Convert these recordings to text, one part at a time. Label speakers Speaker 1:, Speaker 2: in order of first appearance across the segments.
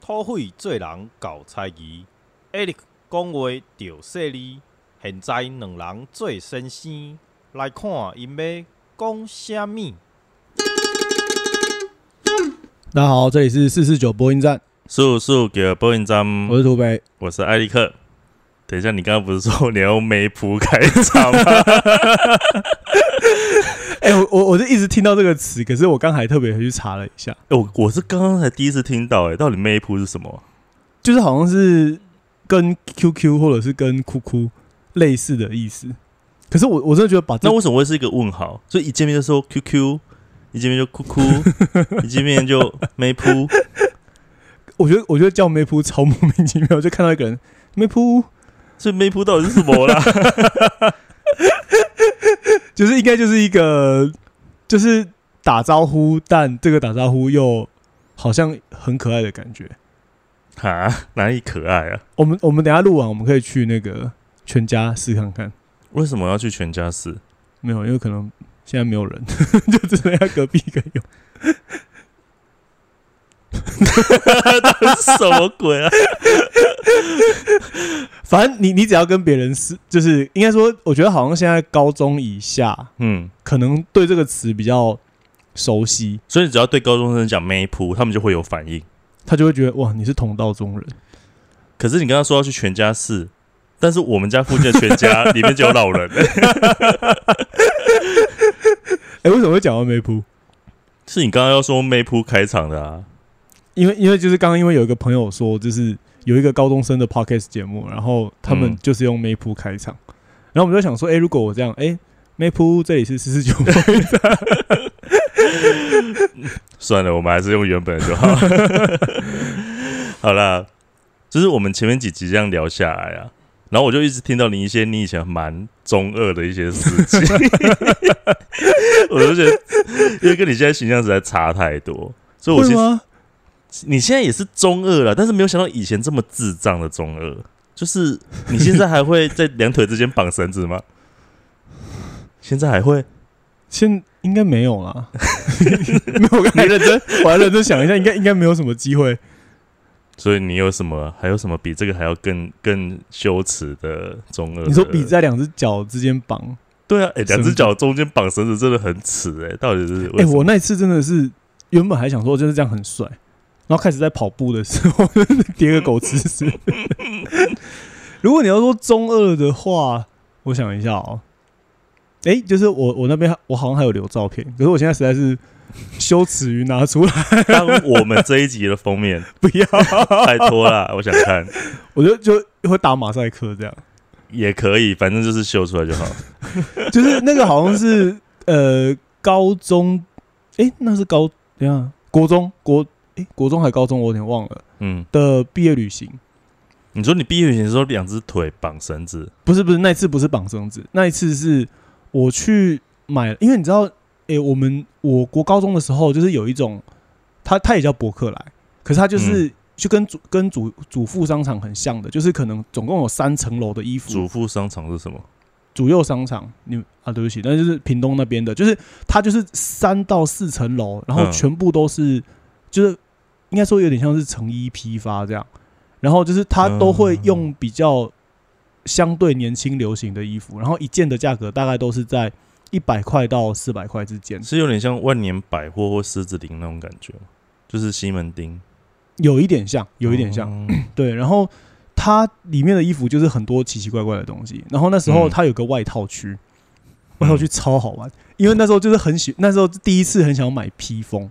Speaker 1: 土匪做人搞猜疑，艾利克讲话着犀利。现在两人做先生，来看因要讲啥物。
Speaker 2: 大家好，这里是四四九播音站，
Speaker 3: 速速给播音站，
Speaker 2: 我是土匪。
Speaker 3: 我是艾利克。等一下，你刚刚不是说你要用梅普开场吗？
Speaker 2: 哎、我我我就一直听到这个词，可是我刚还特别去查了一下，
Speaker 3: 哎我我是刚刚才第一次听到，哎，到底 “map” 是什么？
Speaker 2: 就是好像是跟 QQ 或者是跟哭哭类似的意思。可是我我真的觉得把这
Speaker 3: 那为什么会是一个问号？所以一见面就说 QQ，一见面就哭哭，一见面就梅普。
Speaker 2: 我觉得我觉得叫梅普超莫名其妙，就看到一个人梅普，
Speaker 3: 所以梅普到底是什么啦？
Speaker 2: 就是应该就是一个就是打招呼，但这个打招呼又好像很可爱的感觉。
Speaker 3: 哈，哪里可爱啊？
Speaker 2: 我们我们等下录完，我们可以去那个全家试看看。
Speaker 3: 为什么要去全家试？
Speaker 2: 没有，因为可能现在没有人，就只剩下隔壁一个用。
Speaker 3: 什么鬼啊？
Speaker 2: 反正你你只要跟别人是，就是应该说，我觉得好像现在高中以下，
Speaker 3: 嗯，
Speaker 2: 可能对这个词比较熟悉，
Speaker 3: 所以只要对高中生讲梅普，他们就会有反应。
Speaker 2: 他就会觉得哇，你是同道中人。
Speaker 3: 可是你刚刚说要去全家试，但是我们家附近的全家里面就有老人，
Speaker 2: 哎、为什么会讲到梅普？
Speaker 3: 是你刚刚要说梅普开场的啊？
Speaker 2: 因为因为就是刚刚因为有一个朋友说，就是有一个高中生的 podcast 节目，然后他们
Speaker 3: 嗯
Speaker 2: 就是用梅普开场，然后我们就想说，哎、如果我这样，哎、梅普这里是四十九，
Speaker 3: 算了，我们还是用原本的就好。好啦，就是我们前面几集这样聊下来啊，然后我就一直听到你一些你以前蛮中二的一些事情，我就觉得，因为跟你现在形象实在差太多，所以我？你现在也是中二了，但是没有想到以前这么智障的中二，就是你现在还会在两腿之间绑绳子吗？现在还会？
Speaker 2: 现应该没有啦，没有，我刚才认真，我还认真想一下，应该应该没有什么机会。
Speaker 3: 所以你有什么？还有什么比这个还要更更羞耻的中二的？
Speaker 2: 你说比在两只脚之间绑，
Speaker 3: 对啊，哎、两只脚中间绑绳子真的很耻哎、到底是
Speaker 2: 哎？我那次真的是原本还想说就是这样很帅，然后开始在跑步的时候叠个狗吃屎。如果你要说中二的话，我想一下哦，哎、就是我我那边我好像还有留照片，可是我现在实在是羞耻于拿出来，
Speaker 3: 当我们这一集的封面，
Speaker 2: 不要，
Speaker 3: 拜托啦，我想看
Speaker 2: 我就就会打马赛克这样。
Speaker 3: 也可以，反正就是秀出来就好。
Speaker 2: 就是那个好像是呃高中，诶，那是高等一下国中国诶，国中还高中我有点忘了
Speaker 3: 嗯，
Speaker 2: 的毕业旅行，
Speaker 3: 你说你毕业旅行的时候两只腿绑绳子，
Speaker 2: 不是不是那一次不是绑绳子，那一次是我去买，因为你知道诶，我们我国高中的时候就是有一种，它它也叫博客来，可是它就是。就跟主跟主主妇商场很像的，就是可能总共有三层楼的衣服，
Speaker 3: 主妇商场是什么？
Speaker 2: 主右商场，你啊，对不起，那就是屏东那边的，就是它就是三到四层楼，然后
Speaker 3: 嗯。
Speaker 2: 全部都是，就是应该说有点像是成衣批发这样，然后就是它都会用比较相对年轻流行的衣服，然后一件的价格大概都是在一百块到四百块之间，
Speaker 3: 是有点像万年百货或狮子林那种感觉。就是西门町，
Speaker 2: 有一点像，有一点像，
Speaker 3: 哦。
Speaker 2: 对，然后它里面的衣服就是很多奇奇怪怪的东西。然后那时候
Speaker 3: 嗯。
Speaker 2: 它有个外套区，外套区超好玩，因为那时候就是很喜，那时候第一次很想买披风。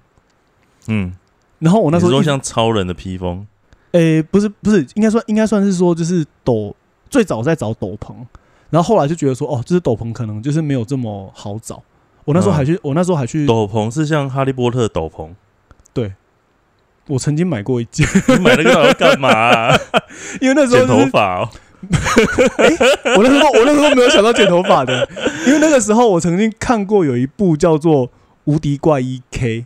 Speaker 3: 嗯，
Speaker 2: 然后我那时候
Speaker 3: 说像超人的披风，
Speaker 2: 诶、不是不是，应该算应该算是说就是斗最早在找斗篷，然后后来就觉得说哦，就是斗篷可能就是没有这么好找。我那时候还去，我那时候还去，
Speaker 3: 斗篷是像哈利波特斗篷，对。
Speaker 2: 我曾经买过一件，
Speaker 3: 你买那个要干嘛啊、
Speaker 2: 因为那时候、
Speaker 3: 剪
Speaker 2: 就是、
Speaker 3: 头发哦。
Speaker 2: 我那时候我那时候没有想到剪头发的，因为那个时候我曾经看过有一部叫做《无敌怪医 K》，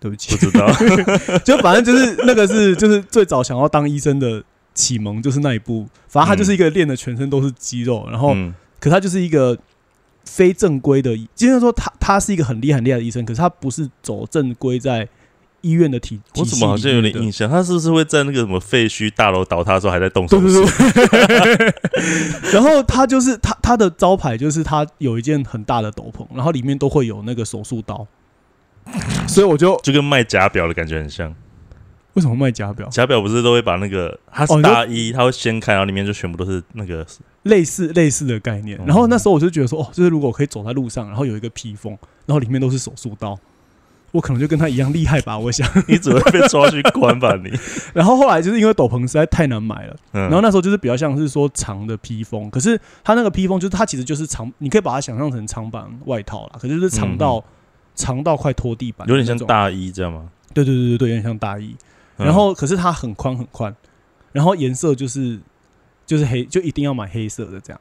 Speaker 2: 对不起
Speaker 3: 不，知道，
Speaker 2: 就反正就是那个是就是最早想要当医生的启蒙，就是那一部。反正他就是一个练的全身都是肌肉，然后
Speaker 3: 嗯
Speaker 2: 可他就是一个非正规的，就是说他他是一个很厉害很厉害的医生，可是他不是走正规在医院的体。
Speaker 3: 我怎么好像有点印象？他是不是会在那个什么废墟大楼倒塌的时候还在动手
Speaker 2: 对
Speaker 3: 术？
Speaker 2: 然后他就是他他的招牌就是他有一件很大的斗篷，然后里面都会有那个手术刀，所以我就
Speaker 3: 就跟卖假表的感觉很像。
Speaker 2: 为什么卖假表？
Speaker 3: 假表不是都会把那个它是大衣，它会掀开，然后里面就全部都是那个
Speaker 2: 类似类似的概念。
Speaker 3: 嗯
Speaker 2: 然后那时候我就觉得说，哦，就是如果我可以走在路上，然后有一个披风，然后里面都是手术刀，我可能就跟他一样厉害吧，我想。
Speaker 3: 你只会被抓去关吧你？
Speaker 2: 然后后来就是因为斗篷实在太难买了，
Speaker 3: 嗯，
Speaker 2: 然后那时候就是比较像是说长的披风，可是它那个披风就是它其实就是长，你可以把它想象成长版外套啦，可是就是长到、长到快拖地板，
Speaker 3: 有点像，大衣这样吗？
Speaker 2: 对对对对对，有点像大衣。
Speaker 3: 嗯。
Speaker 2: 然后可是它很宽很宽，然后颜色就是就是黑，就一定要买黑色的这样。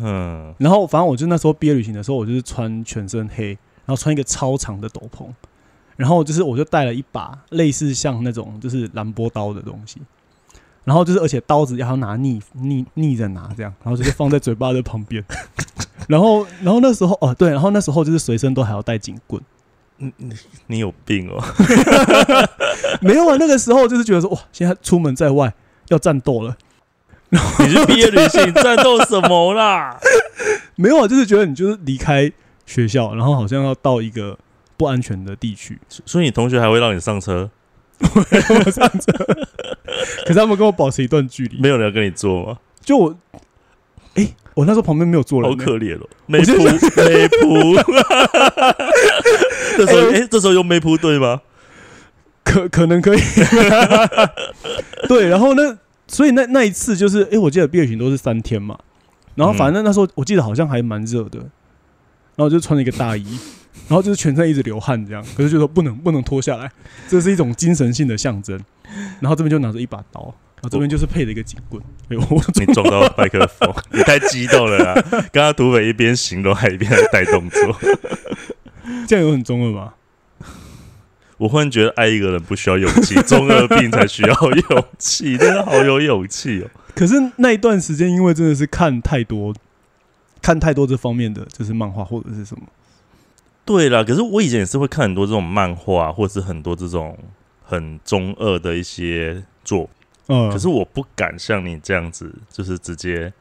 Speaker 3: 嗯，
Speaker 2: 然后反正我就那时候毕业旅行的时候，我就是穿全身黑，然后穿一个超长的斗篷，然后就是我就带了一把类似像那种就是兰波刀的东西，然后就是而且刀子要拿逆逆逆着拿这样，然后就是放在嘴巴的旁边，然后然后那时候哦对，然后那时候就是随身都还要带警棍，
Speaker 3: 你你你有病哦！
Speaker 2: 没有啊，那个时候就是觉得说哇，现在出门在外要战斗了，
Speaker 3: 你去毕业旅行战斗什么啦？
Speaker 2: 没有啊，就是觉得你就是离开学校，然后好像要到一个不安全的地区。
Speaker 3: 所以你同学还会让你上车？
Speaker 2: 我上车，可是他们跟我保持一段距离。
Speaker 3: 没有人要跟你坐吗？
Speaker 2: 就我，哎、我那时候旁边没有坐人、
Speaker 3: 好可怜哦，妹
Speaker 2: 就
Speaker 3: 扑妹扑。这 时候哎，这时候用没铺对吗？
Speaker 2: 可可能可以。对，然后呢，所以那那一次就是，哎、我记得毕业旅行都是三天嘛，然后反正那时候我记得好像还蛮热的，然后就穿了一个大衣，然后就是全身一直流汗这样，可是就说不能不能脱下来，这是一种精神性的象征。然后这边就拿着一把刀，然后这边就是配了一个警棍，哎、我
Speaker 3: 你撞到麦克风，你太激动了啦！刚刚土匪一边形容还一边在带动作。
Speaker 2: 这样有很中二吗？
Speaker 3: 我忽然觉得爱一个人不需要勇气，中二病才需要勇气，真的好有勇气哦。
Speaker 2: 可是那一段时间，因为真的是看太多、看太多这方面的，就是漫画或者是什么。
Speaker 3: 对啦，可是我以前也是会看很多这种漫画，或是很多这种很中二的一些作
Speaker 2: 嗯，
Speaker 3: 可是我不敢像你这样子，就是直接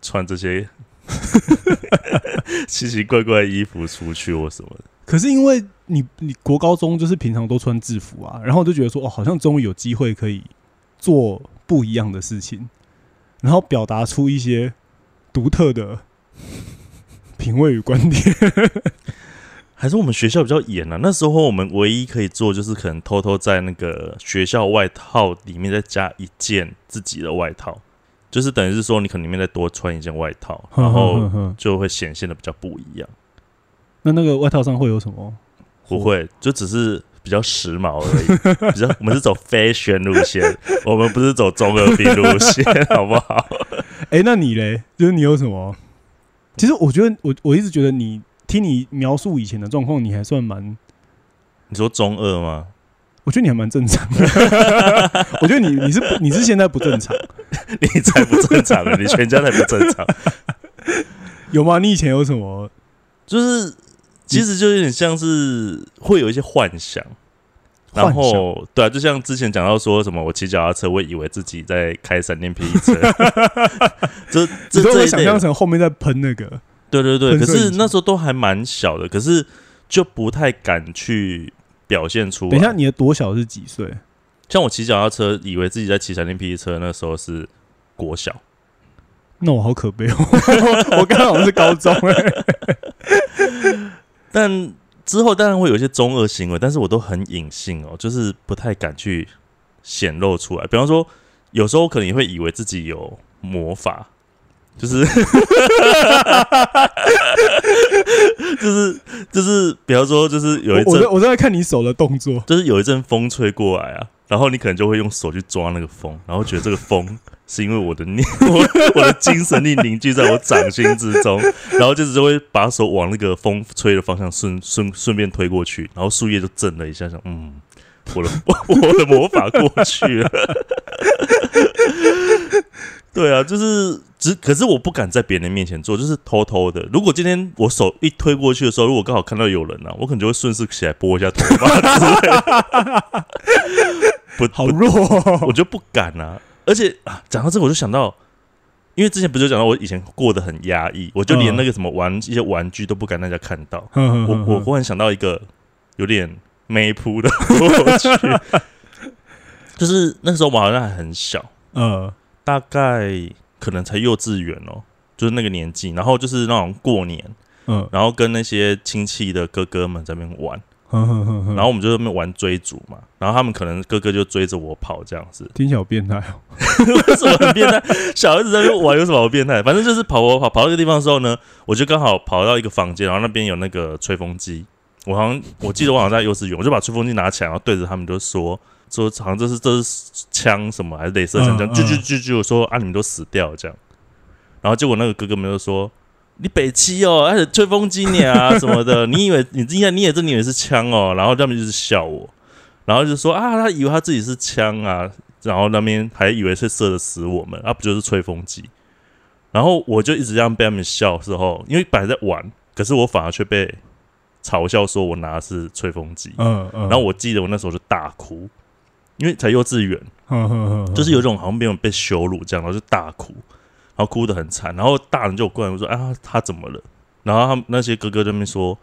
Speaker 3: 穿这些 奇奇怪怪的衣服出去或什么的。
Speaker 2: 可是因为你你国高中就是平常都穿制服啊，然后我就觉得说哦，好像终于有机会可以做不一样的事情，然后表达出一些独特的 品味与观点。
Speaker 3: 还是我们学校比较严啊？那时候我们唯一可以做，就是可能偷偷在那个学校外套里面再加一件自己的外套，就是等于是说你可能里面再多穿一件外套，然后就会显现的比较不一样。
Speaker 2: 那那个外套上会有什么？
Speaker 3: 不会，就只是比较时髦而已。比较我们是走 fashion 路线，我们不是走中二病路线，好不好？
Speaker 2: 哎、那你嘞？就是你有什么？其实我觉得我我一直觉得你听你描述以前的状况，你还算蛮，
Speaker 3: 你说中二吗？
Speaker 2: 我觉得你还蛮正常的。我觉得你你是不你是现在不正常，
Speaker 3: 你才不正常呢，你全家才不正常。
Speaker 2: 有吗？你以前有什么？
Speaker 3: 就是其实就有点像是会有一些幻想，然后对啊，就像之前讲到说什么，我骑脚踏车，我以为自己在开闪电霹雳车，这
Speaker 2: 你说我想象成后面在喷那个，
Speaker 3: 对对对，可是那时候都还蛮小的，可是就不太敢去表现出来。
Speaker 2: 等一下，你的多小是几岁？
Speaker 3: 像我骑脚踏车，以为自己在骑闪电霹雳车，那时候是国小，
Speaker 2: 那我好可悲哦，我刚好是高中哎、
Speaker 3: 但之后当然会有一些中二行为，但是我都很隐性哦，就是不太敢去显露出来。比方说，有时候可能也会以为自己有魔法，就是就是就是，比方说，就是有一阵
Speaker 2: 我正在我在看你手的动作，
Speaker 3: 就是有一阵风吹过来啊，然后你可能就会用手去抓那个风，然后觉得这个风是因为我的念 我我的精神力凝聚在我掌心之中，然后就是就会把手往那个风吹的方向顺顺顺便推过去，然后树叶就震了一下，想嗯，我的 我的魔法过去了，对啊，就是只可是我不敢在别人面前做，就是偷偷的。如果今天我手一推过去的时候，如果刚好看到有人呢、啊，我可能就会顺势起来拨一下头发之类的。不，不
Speaker 2: 好弱哦，
Speaker 3: 我就不敢啊。而且啊，讲到这个，我就想到，因为之前不就讲到我以前过得很压抑，我就连那个什么玩一些玩具都不敢让大家看到。我
Speaker 2: 我
Speaker 3: 我忽然想到一个有点没谱的过去，就是那时候我好像还很小，
Speaker 2: 呃
Speaker 3: 大概可能才幼稚园哦，就是那个年纪，然后就是那种过年，
Speaker 2: 嗯，
Speaker 3: 然后跟那些亲戚的哥哥们在那边玩，
Speaker 2: 然
Speaker 3: 然后我们就在那边玩追逐嘛，然后他们可能哥哥就追着我跑这样子，
Speaker 2: 听起来好变态哦，
Speaker 3: 为什么很变态？小孩子在那边玩有什么好变态？反正就是跑跑跑跑到一个地方的时候呢，我就刚好跑到一个房间，然后那边有那个吹风机。我好像我记得我好像在幼稚园，我就把吹风机拿起来，然后对着他们就说说好像这是这是枪什么还是镭射枪，这样
Speaker 2: 嗯
Speaker 3: 就就就就说啊你们都死掉这样。然后结果那个哥哥们就说你北七哦，而且吹风机你啊什么的，你以为你应该你也真以为是枪哦，然后他们就是笑我，然后就说啊他以为他自己是枪啊，然后那边还以为是射得死我们，啊不就是吹风机？然后我就一直这样被他们笑的时候，因为本来在玩，可是我反而却被嘲笑说我拿的是吹风机。
Speaker 2: 嗯嗯，
Speaker 3: 然后我记得我那时候就大哭，因为才幼稚园，
Speaker 2: 我
Speaker 3: 就是有一种好像没有被羞辱这样，然后就大哭，然后哭得很惨。然后大人就过来说：“啊，他怎么了？”然后他们那些哥哥在那边说：“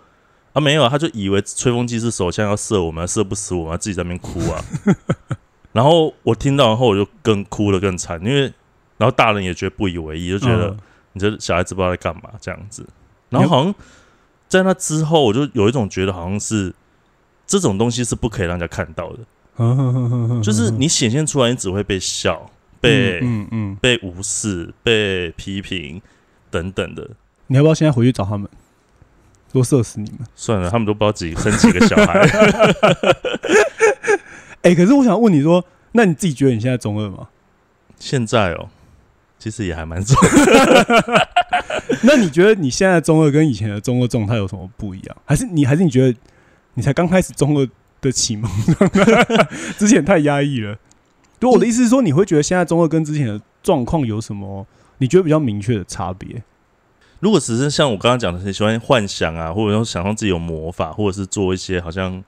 Speaker 3: 啊，没有啊，他就以为吹风机是手枪要射我们，射不死我们，他自己在那边哭啊。”然后我听到然后，我就更哭得更惨，因为然后大人也觉得不以为意，就觉
Speaker 2: 嗯
Speaker 3: 得你这小孩子不知道在干嘛这样子。然后好像在那之后，我就有一种觉得好像是这种东西是不可以让人家看到的，
Speaker 2: 嗯
Speaker 3: 就是你显现出来，你只会被笑、被、
Speaker 2: 嗯嗯，
Speaker 3: 被无视、被批评等等的。
Speaker 2: 你要不要现在回去找他们，多射死你们？
Speaker 3: 算了，他们都不知道自己生几个小孩。
Speaker 2: 哎，可是我想问你说，那你自己觉得你现在中二吗？
Speaker 3: 现在哦，其实也还蛮重。
Speaker 2: 那你觉得你现在中二跟以前的中二状态有什么不一样？还是你还是你觉得你才刚开始中二的启蒙，之前太压抑了？对，我的意思是说，你会觉得现在中二跟之前的状况有什么？你觉得比较明确的差别？
Speaker 3: 如果只是像我刚刚讲的，很喜欢幻想啊，或者说想象自己有魔法，或者是做一些好像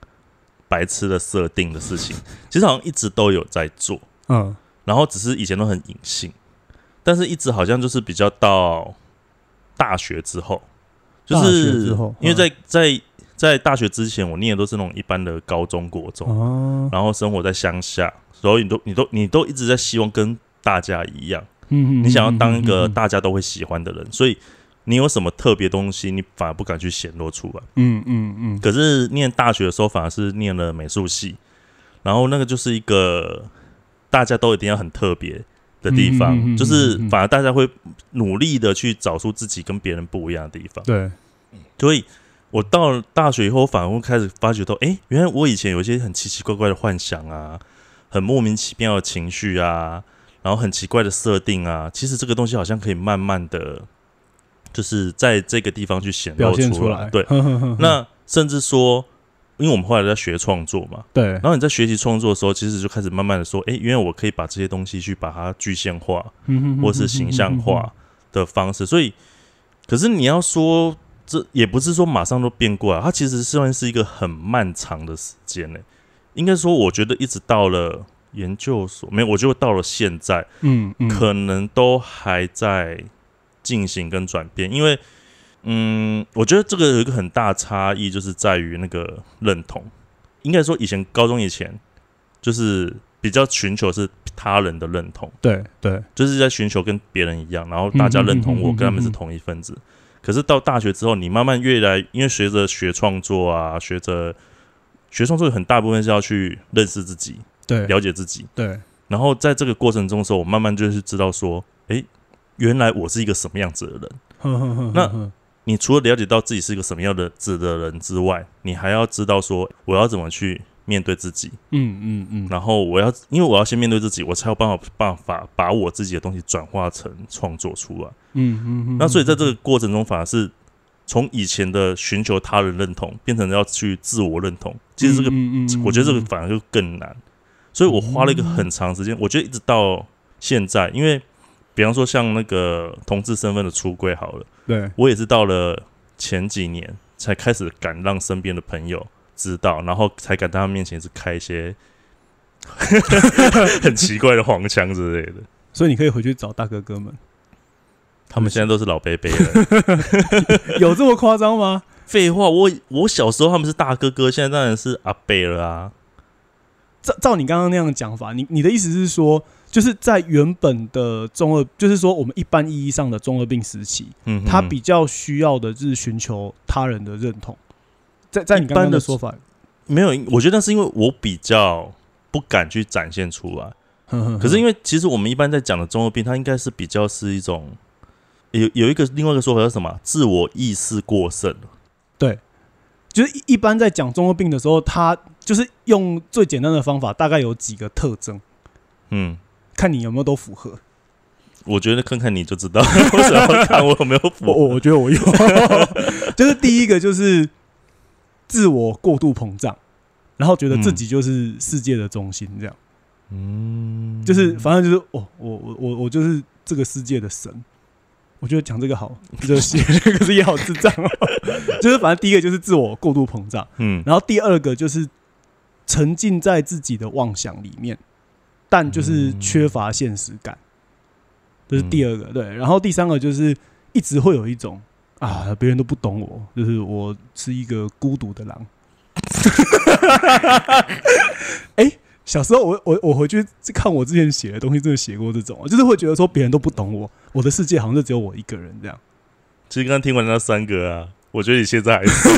Speaker 3: 白痴的设定的事情，其实好像一直都有在做，
Speaker 2: 嗯
Speaker 3: 然后只是以前都很隐性，但是一直好像就是比较到大学之后，就是因为在在在大学之前，我念的都是那种一般的高中国中，
Speaker 2: 哦，
Speaker 3: 然后生活在乡下，所以你都你都你都一直在希望跟大家一样。
Speaker 2: 嗯
Speaker 3: 你想要当一个
Speaker 2: 嗯
Speaker 3: 大家都会喜欢的人，所以你有什么特别东西，你反而不敢去显露出来。
Speaker 2: 嗯嗯嗯
Speaker 3: 可是念大学的时候，反而是念了美术系，然后那个就是一个大家都一定要很特别的地方，
Speaker 2: 嗯嗯嗯嗯
Speaker 3: 就是反而大家会努力的去找出自己跟别人不一样的地方。
Speaker 2: 对，
Speaker 3: 所以我到了大学以后，反而会开始发觉到，哎、原来我以前有一些很奇奇怪怪的幻想啊，很莫名其妙的情绪啊，然后很奇怪的设定啊，其实这个东西好像可以慢慢的，就是在这个地方去显
Speaker 2: 表
Speaker 3: 露出来。
Speaker 2: 现出来。
Speaker 3: 对，
Speaker 2: 呵呵呵呵
Speaker 3: 那甚至说，因为我们后来在学创作嘛，
Speaker 2: 对
Speaker 3: 然，后你在学习创作的时候，其实就开始慢慢的说，哎、原来我可以把这些东西去把它具象化，
Speaker 2: 嗯
Speaker 3: 或是形象化的方式。所以，可是你要说，这也不是说马上都变过来，它其实算是一个很漫长的时间呢。应该说，我觉得一直到了研究所，没有，我就到了现在，
Speaker 2: 嗯嗯，
Speaker 3: 可能都还在进行跟转变，因为。嗯，我觉得这个有一个很大差异，就是在于那个认同。应该说，以前高中以前，就是比较寻求是他人的认同，
Speaker 2: 对对，
Speaker 3: 就是在寻求跟别人一样，然后大家认同我，跟他们是同一份子。可是到大学之后，你慢慢越来，因为随着学创作啊，学着学创作，很大部分是要去认识自己、
Speaker 2: 对
Speaker 3: 了解自己。
Speaker 2: 对，
Speaker 3: 然后在这个过程中的时候，我慢慢就是知道说，哎，原来我是一个什么样子的人。
Speaker 2: 呵呵呵
Speaker 3: 那你除了了解到自己是一个什么样的子的人之外，你还要知道说，我要怎么去面对自己。
Speaker 2: 嗯嗯嗯，
Speaker 3: 然后我要，因为我要先面对自己，我才有办法办法把我自己的东西转化成创作出来。
Speaker 2: 嗯嗯嗯，
Speaker 3: 那所以在这个过程中，反而是从以前的寻求他人认同，变成要去自我认同。其实这个，
Speaker 2: 嗯
Speaker 3: 我觉得这个反而就更难。所以我花了一个很长时间，我觉得一直到现在，因为比方说像那个同志身份的出柜好了，
Speaker 2: 对，
Speaker 3: 我也是到了前几年才开始敢让身边的朋友知道，然后才敢在他面前是开一些 很奇怪的黄腔之类的。
Speaker 2: 所以你可以回去找大哥哥们，
Speaker 3: 他们现在都是老贝贝了。
Speaker 2: 有这么夸张吗？
Speaker 3: 废话，我我小时候他们是大哥哥，现在当然是阿贝了啊。
Speaker 2: 照照你刚刚那样的讲法，你你的意思是说，就是在原本的中二，就是说我们一般意义上的中二病时期，
Speaker 3: 嗯，
Speaker 2: 他比较需要的就是寻求他人的认同。在在
Speaker 3: 一般的
Speaker 2: 的说法，
Speaker 3: 没有，我觉得那是因为我比较不敢去展现出来。可
Speaker 2: 可
Speaker 3: 是因为其实我们一般在讲的中二病，它应该是比较是一种有有一个另外一个说法叫什么？自我意识过剩。
Speaker 2: 对就是一一般在讲中二病的时候，他就是用最简单的方法，大概有几个特征，
Speaker 3: 嗯，
Speaker 2: 看你有没有都符合。
Speaker 3: 我觉得看看你就知道，为什么要看我有没有
Speaker 2: 我
Speaker 3: 符？
Speaker 2: 我我觉得我有，就是第一个就是自我过度膨胀，然后觉得自己就是世界的中心，这样，
Speaker 3: 嗯，
Speaker 2: 就是反正就是哦，我我我我就是这个世界的神。我觉得讲这个好热血，可是也好智障哦。就是反正第一个就是自我过度膨胀，
Speaker 3: 嗯
Speaker 2: 然后第二个就是沉浸在自己的妄想里面，但就是缺乏现实感，这、是第二个。对，然后第三个就是一直会有一种啊，别人都不懂我，就是我是一个孤独的狼。哎、小时候我我我回去看我之前写的东西，真的写过这种，就是会觉得说别人都不懂我，我的世界好像就只有我一个人这样。
Speaker 3: 其实刚刚听完那三个啊，我觉得你现在还是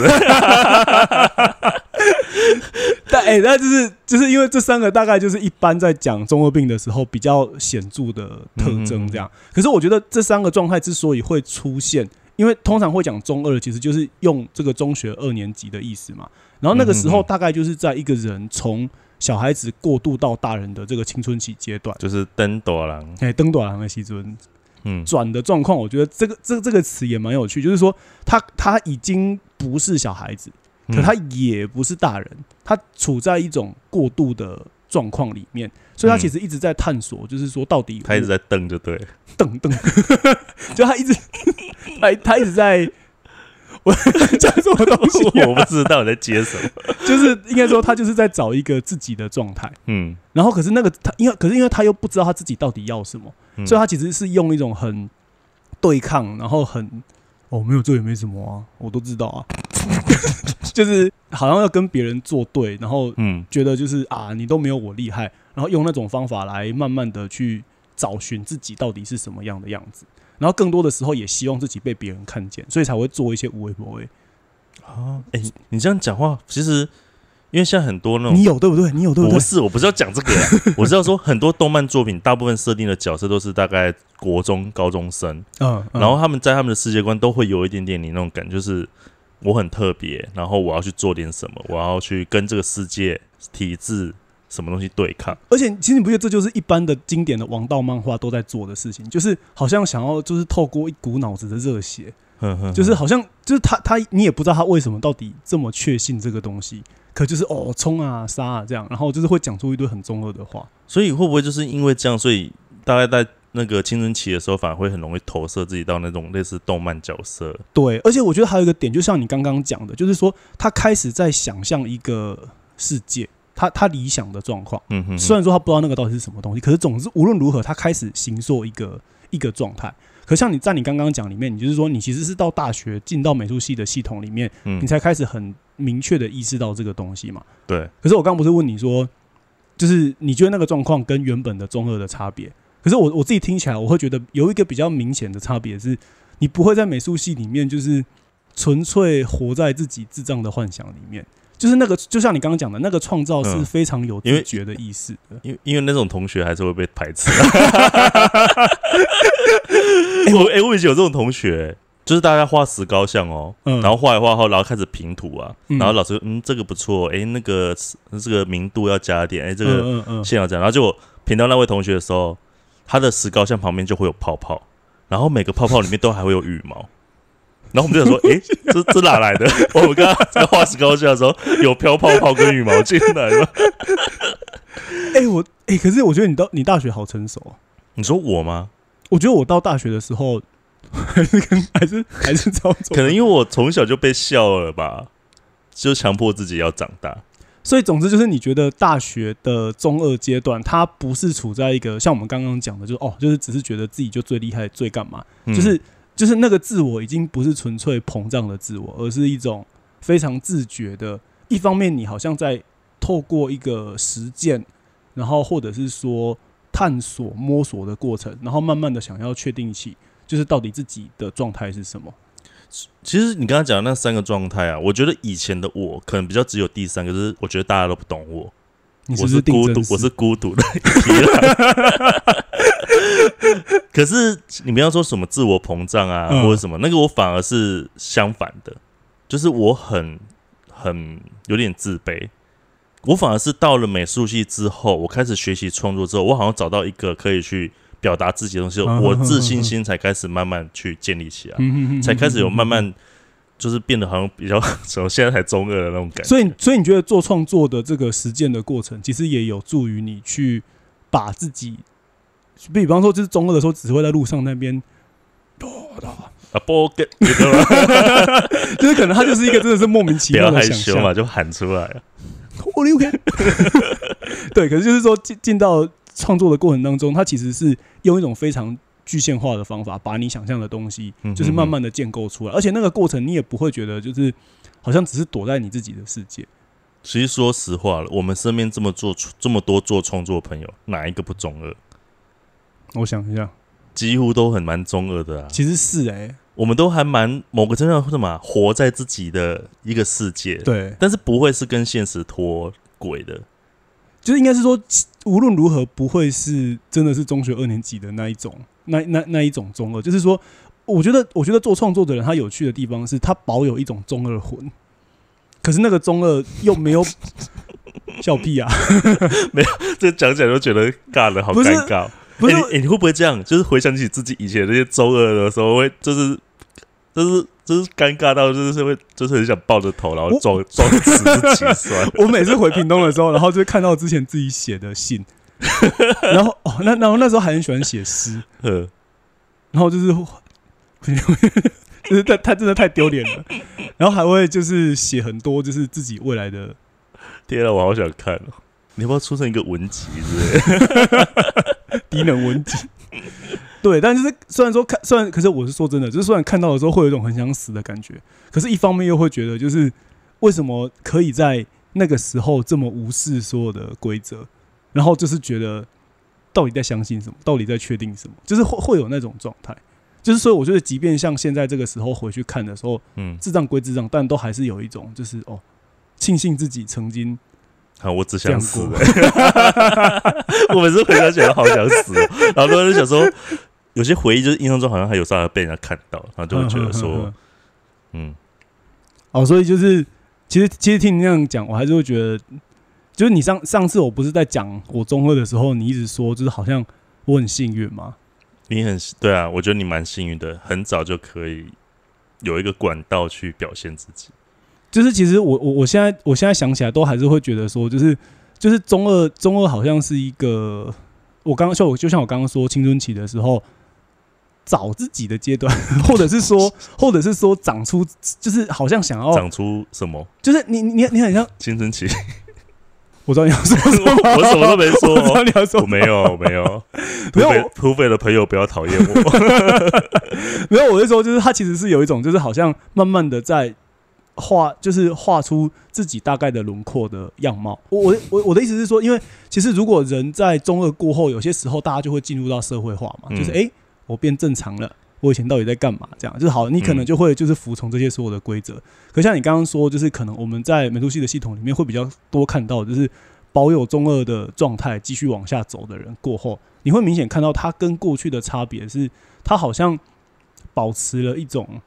Speaker 2: 但哎、那就是就是因为这三个大概就是一般在讲中二病的时候比较显著的特征，这样。可是我觉得这三个状态之所以会出现，因为通常会讲中二，其实就是用这个中学二年级的意思嘛。然后那个时候大概就是在一个人从小孩子过渡到大人的这个青春期阶段，
Speaker 3: 就是登朵郎，
Speaker 2: 哎，登短郎的西尊
Speaker 3: 嗯。
Speaker 2: 转的状况，我觉得这个这这个词也蛮有趣，就是说他他已经不是小孩子，
Speaker 3: 嗯。
Speaker 2: 可他也不是大人，他处在一种过渡的状况里面，所以他
Speaker 3: 嗯
Speaker 2: 其实一直在探索，就是说到底
Speaker 3: 他一直在瞪，就对。
Speaker 2: 瞪瞪，就他一直 他他一直在。我讲什么东西啊、
Speaker 3: 我不知道你在接什么。
Speaker 2: 就是应该说，他就是在找一个自己的状态。
Speaker 3: 嗯，
Speaker 2: 然后，可是那个他，因为可是因为他又不知道他自己到底要什么，
Speaker 3: 嗯
Speaker 2: 所以他其实是用一种很对抗，然后很哦，没有这也没什么啊，我都知道啊，就是好像要跟别人作对，然后
Speaker 3: 嗯
Speaker 2: 觉得就是啊，你都没有我厉害，然后用那种方法来慢慢的去找寻自己到底是什么样的样子，然后更多的时候也希望自己被别人看见，所以才会做一些无为不为。
Speaker 3: 啊，哎、你这样讲话，其实因为现在很多那种
Speaker 2: 你有对不对？你有对不对？
Speaker 3: 不是，我不是要讲这个啊，我是要说很多动漫作品大部分设定的角色都是大概国中、高中生，
Speaker 2: 嗯，嗯
Speaker 3: 然后他们在他们的世界观都会有一点点你那种感觉，就是我很特别，然后我要去做点什么，我要去跟这个世界体制什么东西对抗。
Speaker 2: 而且，其实你不觉得这就是一般的经典的王道漫画都在做的事情，就是好像想要就是透过一股脑子的热血，
Speaker 3: 哼哼哼
Speaker 2: 就是好像就是他他你也不知道他为什么到底这么确信这个东西，可就是哦冲啊杀啊这样，然后就是会讲出一堆很中二的话。
Speaker 3: 所以会不会就是因为这样，所以大概在那个青春期的时候，反而会很容易投射自己到那种类似动漫角色？
Speaker 2: 对，而且我觉得还有一个点，就像你刚刚讲的，就是说他开始在想象一个世界，他他理想的状况。
Speaker 3: 嗯哼哼，
Speaker 2: 虽然说他不知道那个到底是什么东西，可是总之无论如何，他开始形塑一个一个状态。可像你在你刚刚讲里面，你就是说你其实是到大学进到美术系的系统里面，
Speaker 3: 嗯
Speaker 2: 你才开始很明确的意识到这个东西嘛。
Speaker 3: 对，
Speaker 2: 可是我刚刚不是问你说，就是你觉得那个状况跟原本的中二的差别？可是我我自己听起来，我会觉得有一个比较明显的差别是，你不会在美术系里面就是纯粹活在自己智障的幻想里面，就是那个就像你刚刚讲的那个创造是
Speaker 3: 嗯
Speaker 2: 非常有自觉的意识的。
Speaker 3: 因为因为那种同学还是会被排斥。我哎、我以前有这种同学，就是大家画石膏像哦，
Speaker 2: 嗯。
Speaker 3: 然后画一画后，然后开始平涂啊，
Speaker 2: 嗯。
Speaker 3: 然后老师说嗯这个不错，哎、那个这个明度要加点，哎、这个
Speaker 2: 嗯嗯嗯，
Speaker 3: 线要这样，然后就我评到那位同学的时候，他的石膏像旁边就会有泡泡，然后每个泡泡里面都还会有羽毛。然后我们就想说，诶，这这哪来的？我们刚刚在画石膏像的时候，有飘泡泡跟羽毛进来吗？
Speaker 2: 哎、我哎、可是我觉得你到你大学好成熟啊。
Speaker 3: 你说我吗？
Speaker 2: 我觉得我到大学的时候，还是跟 还是还是照做，
Speaker 3: 可能因为我从小就被笑了吧，就强迫自己要长大。
Speaker 2: 所以总之就是，你觉得大学的中二阶段，它不是处在一个像我们刚刚讲的，就是哦，就是只是觉得自己就最厉害、最干嘛，
Speaker 3: 嗯
Speaker 2: 就是就是那个自我已经不是纯粹膨胀的自我，而是一种非常自觉的。一方面，你好像在透过一个实践，然后或者是说探索、摸索的过程，然后慢慢的想要确定起，就是到底自己的状态是什么。
Speaker 3: 其实你刚刚讲的那三个状态啊，我觉得以前的我可能比较只有第三个，就是我觉得大家都不懂我，我
Speaker 2: 你是
Speaker 3: 孤独我是孤独的。可是你们要说什么自我膨胀啊，
Speaker 2: 嗯
Speaker 3: 或者什么，那个我反而是相反的，就是我很很有点自卑。我反而是到了美术系之后，我开始学习创作之后，我好像找到一个可以去表达自己的东西，
Speaker 2: 嗯
Speaker 3: 我自信心才开始慢慢去建立起来，才开始有慢
Speaker 2: 嗯
Speaker 3: 慢就是变得好像比较 什么现在才中二的那种感觉。
Speaker 2: 所以，所以你觉得做创作的这个实践的过程，其实也有助于你去把自己，比方说，就是中二的时候，只会在路上那边，
Speaker 3: 啊，不跟你知道吗？
Speaker 2: 就是可能他就是一个真的是莫名其妙的想
Speaker 3: 害羞嘛，就喊出来了。
Speaker 2: 我溜开。对，可是就是说进进到创作的过程当中，他其实是用一种非常具象化的方法，把你想象的东西就是慢慢的建构出来，而且那个过程你也不会觉得就是好像只是躲在你自己的世界。
Speaker 3: 其实说实话了，我们身边这么做这么多做创作的朋友，哪一个不中二？
Speaker 2: 我想一下，
Speaker 3: 几乎都很蛮中二的啊。
Speaker 2: 其实是哎、
Speaker 3: 我们都还蛮某个程度上什么啊活在自己的一个世界，，
Speaker 2: 对，
Speaker 3: 但是不会是跟现实脱轨的。
Speaker 2: 就是应该是说，无论如何不会是真的是中学二年级的那一种，那那那一种中二。就是说，我觉得我觉得做创作的人，他有趣的地方是他保有一种中二魂，可是那个中二又没有 笑屁啊没有，
Speaker 3: 这讲起来都觉得尬的好尴尬。
Speaker 2: 不是、
Speaker 3: 欸你欸你会不会这样？就是回想起自己以前那些中二的时候，会就是就是就是尴尬到就是会就是很想抱着头，然后
Speaker 2: 我
Speaker 3: 装装死自己酸。
Speaker 2: 我每次回屏东的时候，然后就看到之前自己写的信，然后哦，那然后那时候还很喜欢写诗，
Speaker 3: 呵
Speaker 2: 然后就是就是他他真的太丢脸了，然后还会就是写很多就是自己未来的
Speaker 3: 天啊，我好想看哦！你要不要出成一个文集之类的？
Speaker 2: 低能文体。对，但就是虽然说看，虽然可是我是说真的，就是虽然看到的时候会有一种很想死的感觉，可是一方面又会觉得，就是为什么可以在那个时候这么无视所有的规则，然后就是觉得到底在相信什么，到底在确定什么，就是会会有那种状态。就是所以我觉得，即便像现在这个时候回去看的时候，
Speaker 3: 嗯，
Speaker 2: 智障归智障，但都还是有一种就是哦，庆幸自己曾经
Speaker 3: 啊，我只想死。欸。我每次回想起来好想死哦，然后都在想说，有些回忆就是印象中好像还有时候被人家看到，然后就会觉得说，嗯，
Speaker 2: 哦，所以就是，其实其实听你那样讲，我还是会觉得，就是你上上次我不是在讲我中二的时候，你一直说就是好像我很幸运嘛，
Speaker 3: 你很对啊，我觉得你蛮幸运的，很早就可以有一个管道去表现自己。
Speaker 2: 就是其实我我我现在我现在想起来都还是会觉得说，就是就是中二中二好像是一个，我刚刚像我就像我刚刚说青春期的时候。找自己的阶段，或者是说，或者是说长出，就是好像想要，
Speaker 3: 长出什么
Speaker 2: 就是你你你很像，
Speaker 3: 青春期？
Speaker 2: 我知道你要说什么，
Speaker 3: 我什么都没说
Speaker 2: 我知道
Speaker 3: 哦，
Speaker 2: 你要说
Speaker 3: 我没有，我没有。土匪土匪的朋友不要讨厌我。
Speaker 2: 没有，我是说，就是他其实是有一种，就是好像慢慢的在画，就是画出自己大概的轮廓的样貌。我我我我的意思是说，因为其实如果人在中二过后，有些时候大家就会进入到社会化嘛，
Speaker 3: 嗯
Speaker 2: 就是诶，我变正常了。我以前到底在干嘛？这样就是好，你可能
Speaker 3: 嗯
Speaker 2: 就会就是服从这些所有的规则。可像你刚刚说，就是可能我们在美术系的系统里面会比较多看到，就是保有中二的状态继续往下走的人过后，你会明显看到他跟过去的差别是，他好像保持了一种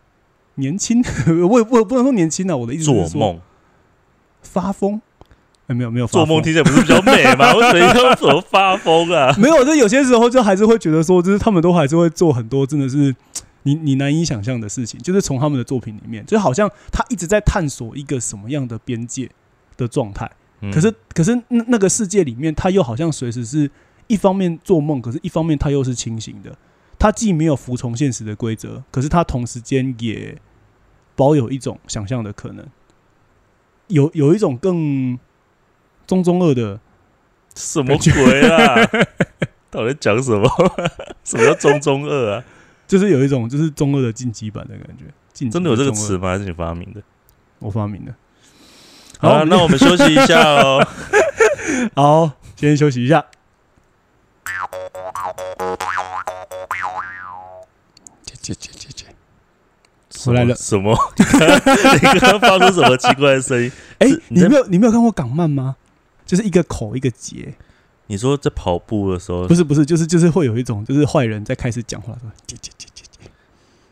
Speaker 2: 年轻，我也不不能说年轻啊，我的意思是
Speaker 3: 梦，
Speaker 2: 发疯。哎，没有没有
Speaker 3: 做梦听起来不是比较美吗？我怎么要怎么发疯啊？
Speaker 2: 没有，就有些时候就还是会觉得说，就是他们都还是会做很多真的是你你难以想象的事情，就是从他们的作品里面，就好像他一直在探索一个什么样的边界的状态。
Speaker 3: 嗯
Speaker 2: 可是可是那那个世界里面，他又好像随时是一方面做梦，可是一方面他又是清醒的。他既没有服从现实的规则，可是他同时间也保有一种想象的可能，有有一种更中中二的，
Speaker 3: 什么鬼啊？到底讲什么？什么叫中中二啊？
Speaker 2: 就是有一种就是中二的晋级版的感觉。晋
Speaker 3: 真的有这个词？吗？还是你发明的？
Speaker 2: 我发明的。
Speaker 3: 好啊，那我们休息一下哦。
Speaker 2: 好，先休息一下。姐姐姐姐姐，回来了
Speaker 3: 什么？你刚刚发出什么奇怪的声音？
Speaker 2: 哎、
Speaker 3: 你
Speaker 2: 没有你没有看过港漫吗？就是一个口一个结，
Speaker 3: 你说在跑步的时候
Speaker 2: 不，是不是，就是就是会有一种就是坏人在开始讲话说结结结结结，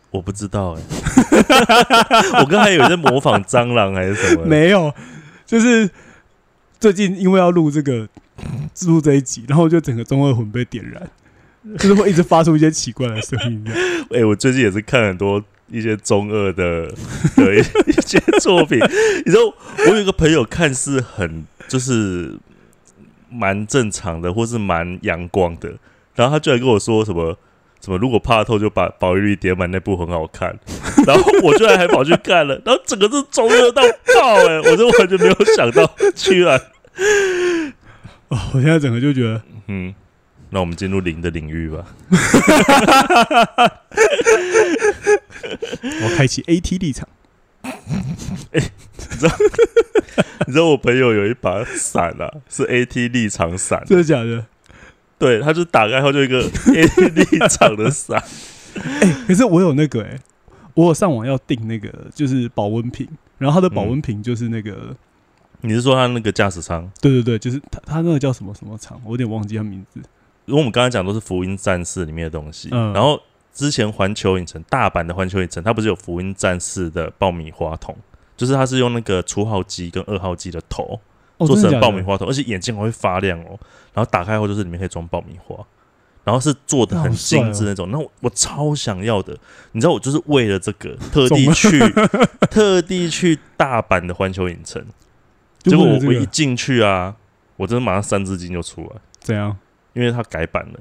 Speaker 3: 我不知道哎。我刚才以为在模仿蟑螂还是什么？
Speaker 2: 没有，就是最近因为要录这个录这一集，然后就整个中二魂被点燃，就是会一直发出一些奇怪的声音。
Speaker 3: 哎、我最近也是看很多一些中二的 的一一些作品。你知道，我有一个朋友看似很就是蛮正常的，或是蛮阳光的，然后他居然跟我说什么什么，如果怕透就把保育率点满那部很好看，然后我居然还跑去看了，然后整个是中二到爆哎、我就完全没有想到，居然
Speaker 2: 哦，我现在整个就觉得
Speaker 3: 嗯。那我们进入零的领域吧。
Speaker 2: 我开启 AT 立场，哎
Speaker 3: 你知道 你知道我朋友有一把伞啊，是 AT 立场伞，
Speaker 2: 真的假的？
Speaker 3: 对，他就打开后就一个 AT 立场的伞，
Speaker 2: 哎、可是我有那个哎、我有上网要订那个就是保温瓶，然后它的保温瓶就是那个，
Speaker 3: 你是说他那个驾驶舱？
Speaker 2: 对对对，就是他，他那个叫什么什么厂，我有点忘记他名字。
Speaker 3: 因为我们刚才讲都是福音战士里面的东西，
Speaker 2: 嗯。
Speaker 3: 然后之前环球影城大阪的环球影城，它不是有福音战士的爆米花桶，就是它是用那个初号机跟二号机的头
Speaker 2: 哦，
Speaker 3: 做成爆米花桶，而且眼睛还会发亮哦。然后打开后就是里面可以装爆米花，然后是做的很精致那种。那我我超想要的，你知道我就是为了这个特地去 特地去大阪的环球影城，结果我我一进去啊，我真的马上三字经就出来，
Speaker 2: 怎样
Speaker 3: 因为它改版了。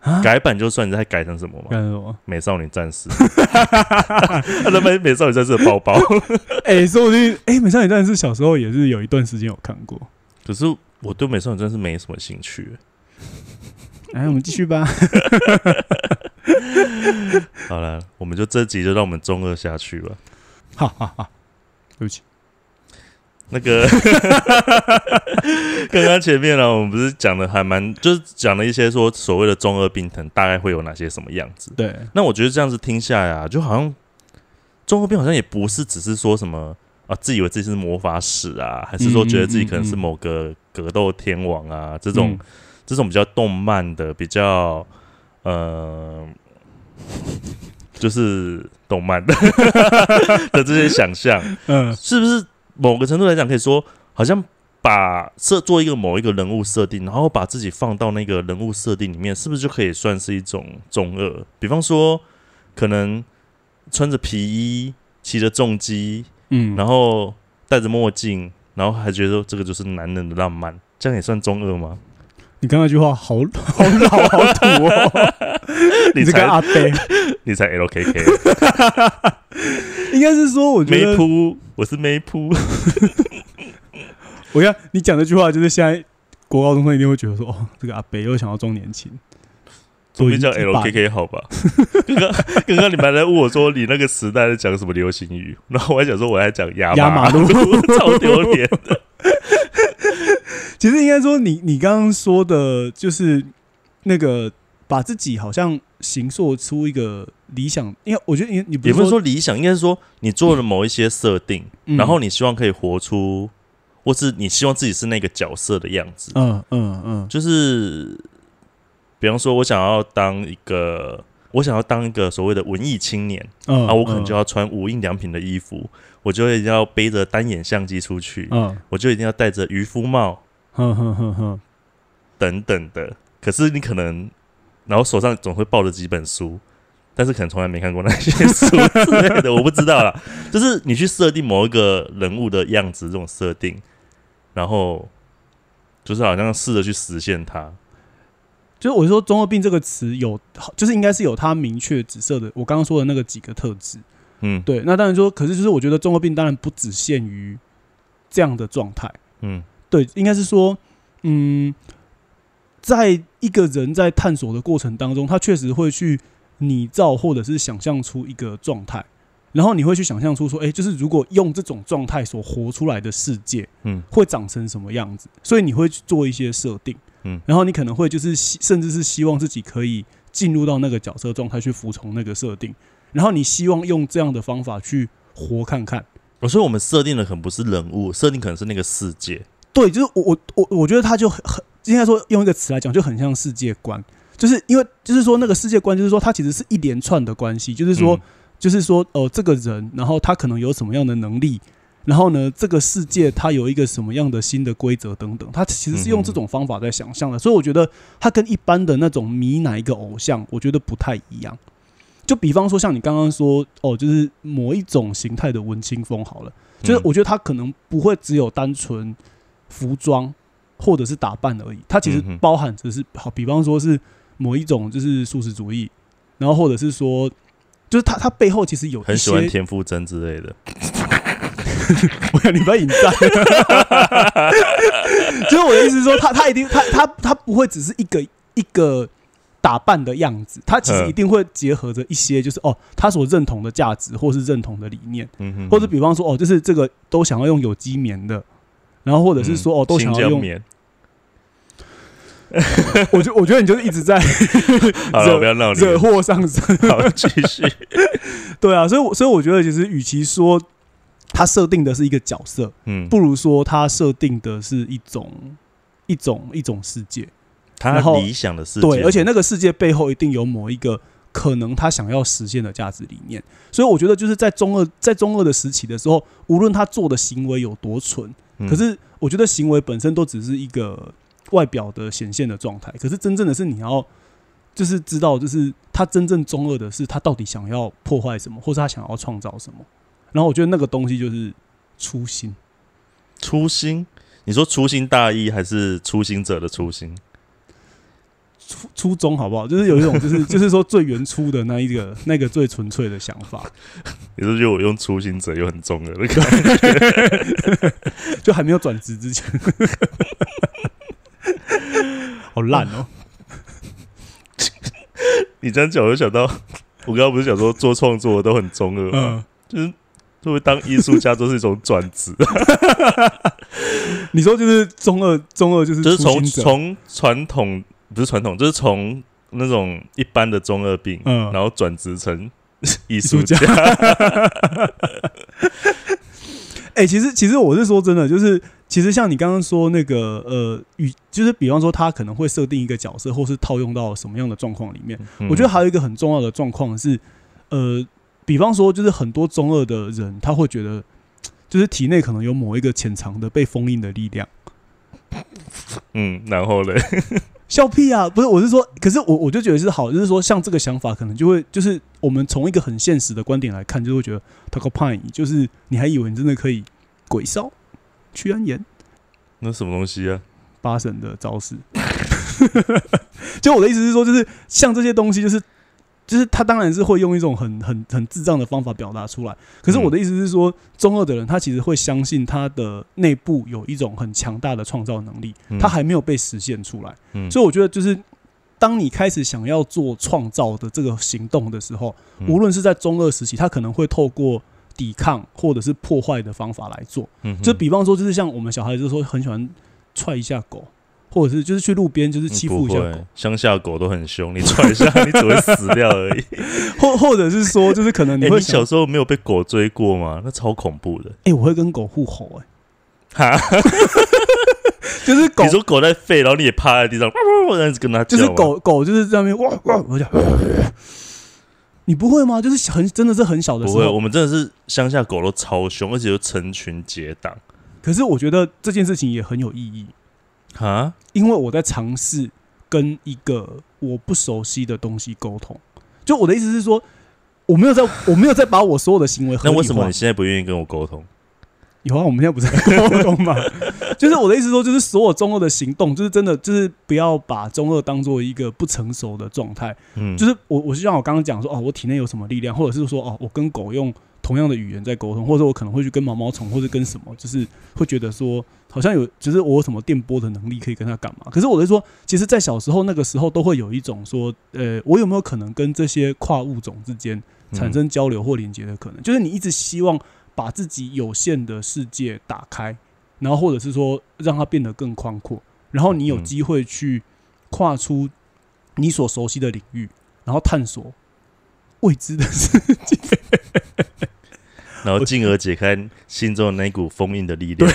Speaker 2: 啊？
Speaker 3: 改版就算，你知道它改成什么吗？
Speaker 2: 干什么？
Speaker 3: 美少女战士，他在卖美少女战士的包包。
Speaker 2: 哎、说不定哎，美少女战士小时候也是有一段时间有看过。
Speaker 3: 可是我对美少女战士没什么兴趣。
Speaker 2: 来，我们继续吧。
Speaker 3: 好了，我们就这集就让我们中二下去吧。
Speaker 2: 哈哈哈，对不起，
Speaker 3: 那个 刚刚前面呢，我们不是讲的还蛮，就是讲了一些说所谓的中二病疼大概会有哪些什么样子。
Speaker 2: 对，
Speaker 3: 那我觉得这样子听下来啊，就好像中二病好像也不是只是说什么啊，自以为自己是魔法使啊，还是说觉得自己可能是某个格斗天王啊，这种、
Speaker 2: 嗯。
Speaker 3: 这种比较动漫的，比较呃，就是动漫的 的这些想象，
Speaker 2: 嗯。
Speaker 3: 是不是某个程度来讲，可以说好像把设做一个某一个人物设定，然后把自己放到那个人物设定里面，是不是就可以算是一种中二？比方说，可能穿着皮衣，骑着重机，
Speaker 2: 嗯，
Speaker 3: 然后戴着墨镜，然后还觉得这个就是男人的浪漫，这样也算中二吗？
Speaker 2: 你刚刚那句话好好老好土哦，
Speaker 3: 你
Speaker 2: 这个
Speaker 3: 才
Speaker 2: 阿贝，
Speaker 3: 你才 LKK
Speaker 2: 应该是说，我觉得
Speaker 3: 没
Speaker 2: 得
Speaker 3: 铺，我是没铺，
Speaker 2: 我看你讲这句话，就是现在国高中生一定会觉得说，哦，这个阿北又想要装年轻，
Speaker 3: 总比叫 LKK 好吧？刚刚刚刚你们还在问我说你那个时代在讲什么流行语，然后我还想说我在讲压马
Speaker 2: 压马路。
Speaker 3: 超丢脸。
Speaker 2: 其实应该说你，你刚刚说的就是那个把自己好像形塑出一个理想，因为我觉得你你不
Speaker 3: 也不是
Speaker 2: 是说，
Speaker 3: 说理想，应该是说你做了某一些设定，
Speaker 2: 嗯。
Speaker 3: 然后你希望可以活出，或是你希望自己是那个角色的样子。
Speaker 2: 嗯嗯嗯。
Speaker 3: 就是比方说，我想要当一个，我想要当一个所谓的文艺青年
Speaker 2: 嗯
Speaker 3: 啊，我可能就要穿无印良品的衣服，我就一定要背着单眼相机出去，
Speaker 2: 嗯。
Speaker 3: 我就一定要戴着渔夫帽
Speaker 2: 哼哼哼哼，
Speaker 3: 等等的。可是你可能，然后手上总会抱着几本书。但是可能从来没看过那些书 之类的，我不知道啦。就是你去设定某一个人物的样子，这种设定，然后就是好像试着去实现它。
Speaker 2: 就是我说中二病这个词有，就是应该是有它明确紫色的，我刚刚说的那个几个特质。
Speaker 3: 嗯
Speaker 2: 对，那当然说，可是就是我觉得中二病当然不只限于这样的状态。
Speaker 3: 嗯
Speaker 2: 对，应该是说，嗯，在一个人在探索的过程当中，他确实会去拟造或者是想象出一个状态，然后你会去想象出说，哎、就是如果用这种状态所活出来的世界
Speaker 3: 嗯
Speaker 2: 会长成什么样子，所以你会去做一些设定，
Speaker 3: 嗯
Speaker 2: 然后你可能会就是希甚至是希望自己可以进入到那个角色状态去服从那个设定，然后你希望用这样的方法去活看看。
Speaker 3: 我说我们设定的可能不是人物，设定可能是那个世界。
Speaker 2: 对，就是我我我我觉得他就很很应该说用一个词来讲，就很像世界观，就是因为就是说那个世界观，就是说它其实是一连串的关系，就是说、
Speaker 3: 嗯。
Speaker 2: 就是说哦、这个人，然后他可能有什么样的能力，然后呢这个世界它有一个什么样的新的规则等等，他其实是用这种方法在想象的，所以我觉得他跟一般的那种迷哪一个偶像，我觉得不太一样。就比方说像你刚刚说哦，就是某一种形态的文青风好了。就是
Speaker 3: 嗯。
Speaker 2: 我觉得他可能不会只有单纯服装或者是打扮而已，它其实包含只是好，比方说是某一种就是素食主义，然后或者是说，就是他他背后其实有一
Speaker 3: 很喜欢
Speaker 2: 些，
Speaker 3: 田馥甄之类的。
Speaker 2: 我想你不要引战，就是我的意思是说，他他一定他他他不会只是一个一个。打扮的样子，他其实
Speaker 3: 嗯
Speaker 2: 一定会结合着一些，就是哦，他所认同的价值，或是认同的理念，
Speaker 3: 嗯哼，
Speaker 2: 或者比方说哦，就是这个都想要用有机棉的，然后或者是说、哦，都想要用，
Speaker 3: 棉。
Speaker 2: 我觉我觉得你就是一直在 惹
Speaker 3: 不要闹
Speaker 2: 惹。祸上身，
Speaker 3: 好，继续。
Speaker 2: 对啊，所以我所以我觉得其实与其说他设定的是一个角色，
Speaker 3: 嗯，
Speaker 2: 不如说他设定的是一种一种一种世界，
Speaker 3: 他理想的世界，
Speaker 2: 对，而且那个世界背后一定有某一个可能他想要实现的价值理念，所以我觉得就是在中二在中二的时期的时候，无论他做的行为有多蠢，
Speaker 3: 嗯
Speaker 2: 可是我觉得行为本身都只是一个外表的显现的状态，可是真正的是你要就是知道，就是他真正中二的是他到底想要破坏什么，或是他想要创造什么。然后我觉得那个东西就是初心，
Speaker 3: 初心，你说粗心大意还是初心者的初心？
Speaker 2: 初初衷好不好？就是有一种就是 就是说最原初的那一个那个最纯粹的想法，
Speaker 3: 你是觉得我用初心者又很中二的感觉。
Speaker 2: 就还没有转职之前，好烂哦、
Speaker 3: 你这样讲，我就想到，我刚刚不是想说做创作的都很中二吗？
Speaker 2: 嗯，
Speaker 3: 就是会不会当艺术家都是一种转职？
Speaker 2: 你说就是中二中二就是
Speaker 3: 就是从从传统不是传统，就是从那种一般的中二病，
Speaker 2: 嗯
Speaker 3: 然后转职成 艺术
Speaker 2: 术家
Speaker 3: 家。
Speaker 2: 哎、其实其实我是说真的，就是其实像你刚刚说那个呃，与就是比方说他可能会设定一个角色，或是套用到什么样的状况里面。
Speaker 3: 嗯
Speaker 2: 我觉得还有一个很重要的状况是，呃，比方说就是很多中二的人，他会觉得就是体内可能有某一个潜藏的被封印的力量。
Speaker 3: 嗯，然后嘞，
Speaker 2: 笑屁啊！不是，我是说，可是我我就觉得是好，就是说，像这个想法，可能就会就是我们从一个很现实的观点来看，就会觉得他个叛逆，就是你还以为你真的可以鬼烧、屈安炎、
Speaker 3: 那什么东西啊？
Speaker 2: 八神的招式。就我的意思是说，就是像这些东西，就是就是他当然是会用一种很很很智障的方法表达出来。可是我的意思是说，中二的人他其实会相信他的内部有一种很强大的创造能力，
Speaker 3: 嗯
Speaker 2: 他还没有被实现出来。
Speaker 3: 嗯
Speaker 2: 所以我觉得，就是当你开始想要做创造的这个行动的时候，
Speaker 3: 嗯
Speaker 2: 无论是在中二时期，他可能会透过抵抗或者是破坏的方法来做。
Speaker 3: 嗯
Speaker 2: 就比方说，就是像我们小孩子说很喜欢踹一下狗，或者是就是去路边就是欺负一下
Speaker 3: 乡下狗都很凶，你踹一下 你只会死掉而已。
Speaker 2: 或 或者是说，就是可能你
Speaker 3: 哎、
Speaker 2: 会
Speaker 3: 小，时候没有被狗追过吗？那超恐怖的。
Speaker 2: 哎、我会跟狗互吼、哎，
Speaker 3: 哈，
Speaker 2: 就是狗
Speaker 3: 你，说狗在吠，然后你也趴在地上，
Speaker 2: 就是狗狗就是在那边哇哇，我讲，你不会吗？就是很真的是很小的时候
Speaker 3: 不会，我，们真的是乡下狗都超凶，而且又成群结党。
Speaker 2: 可是我觉得这件事情也很有意义。
Speaker 3: 哈，
Speaker 2: 因为我在尝试跟一个我不熟悉的东西沟通。就我的意思是说，我没有在，我没有在把我所有的行为合理化。
Speaker 3: 那为什么你现在不愿意跟我沟通？
Speaker 2: 有啊，我们现在不是在沟通嘛？就是我的意思说，就是所有中二的行动，就是真的，就是不要把中二当做一个不成熟的状态。
Speaker 3: 嗯，
Speaker 2: 就是我，我就像我刚刚讲说，哦，我体内有什么力量，或者是说，哦，我跟狗用同样的语言在沟通，或者我可能会去跟毛毛虫，或者跟什么，就是会觉得说，好像有，就是我有什么电波的能力可以跟他干嘛？可是我是说，其实，在小时候那个时候，都会有一种说，呃，我有没有可能跟这些跨物种之间产生交流或连接的可能？就是你一直希望。把自己有限的世界打开，然后或者是说让它变得更宽阔，然后你有机会去跨出你所熟悉的领域，然后探索未知的世界，
Speaker 3: 然后进而解开心中的那股封印的力量。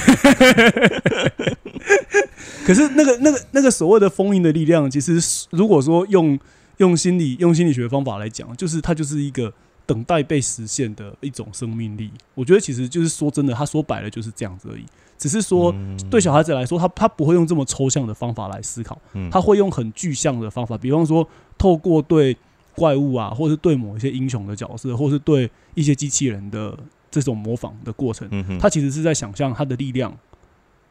Speaker 2: 可是那个、那个、那个所谓的封印的力量，其实如果说用用心理、用心理学方法来讲，就是它就是一个。等待被实现的一种生命力，我觉得其实就是说真的，他说白了就是这样子而已。只是说对小孩子来说，他他不会用这么抽象的方法来思考，他会用很具象的方法，比方说透过对怪物啊，或是对某一些英雄的角色，或是对一些机器人的这种模仿的过程，嗯他其实是在想象他的力量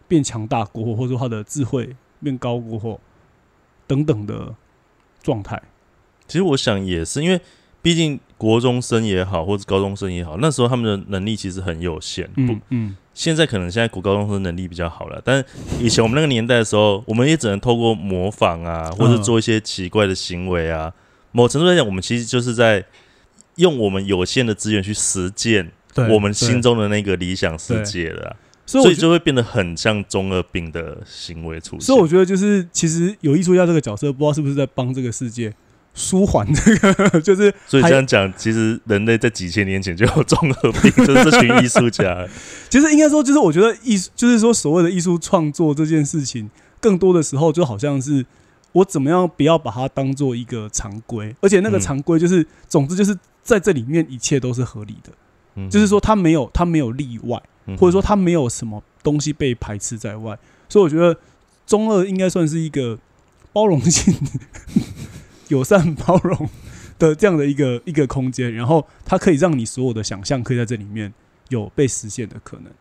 Speaker 2: 变强大过后，或者说他的智慧变高过后等等的状态。
Speaker 3: 其实我想也是因为。毕竟国中生也好，或者高中生也好，那时候他们的能力其实很有限。
Speaker 2: 嗯嗯，
Speaker 3: 现在可能现在国高中生能力比较好了，但以前我们那个年代的时候，我们也只能透过模仿啊，或者做一些奇怪的行为啊。某程度来讲，我们其实就是在用我们有限的资源去实践我们心中的那个理想世界了。所以就会变得很像中二病的行为出现。
Speaker 2: 所以我觉得，就是其实有艺术家这个角色，不知道是不是在帮这个世界。舒缓这个 就是，
Speaker 3: 所以这样讲，其实人类在几千年前就有中二病，就是这群艺术家。
Speaker 2: 其实应该说，就是我觉得艺术，就是说所谓的艺术创作这件事情，更多的时候就好像是我怎么样不要把它当做一个常规，而且那个常规就是，总之就是在这里面一切都是合理的，就是说它没有它没有例外，或者说它没有什么东西被排斥在外。所以我觉得中二应该算是一个包容性。友善包容的这样的一个一个空间，然后它可以让你所有的想象可以在这里面有被实现的可能。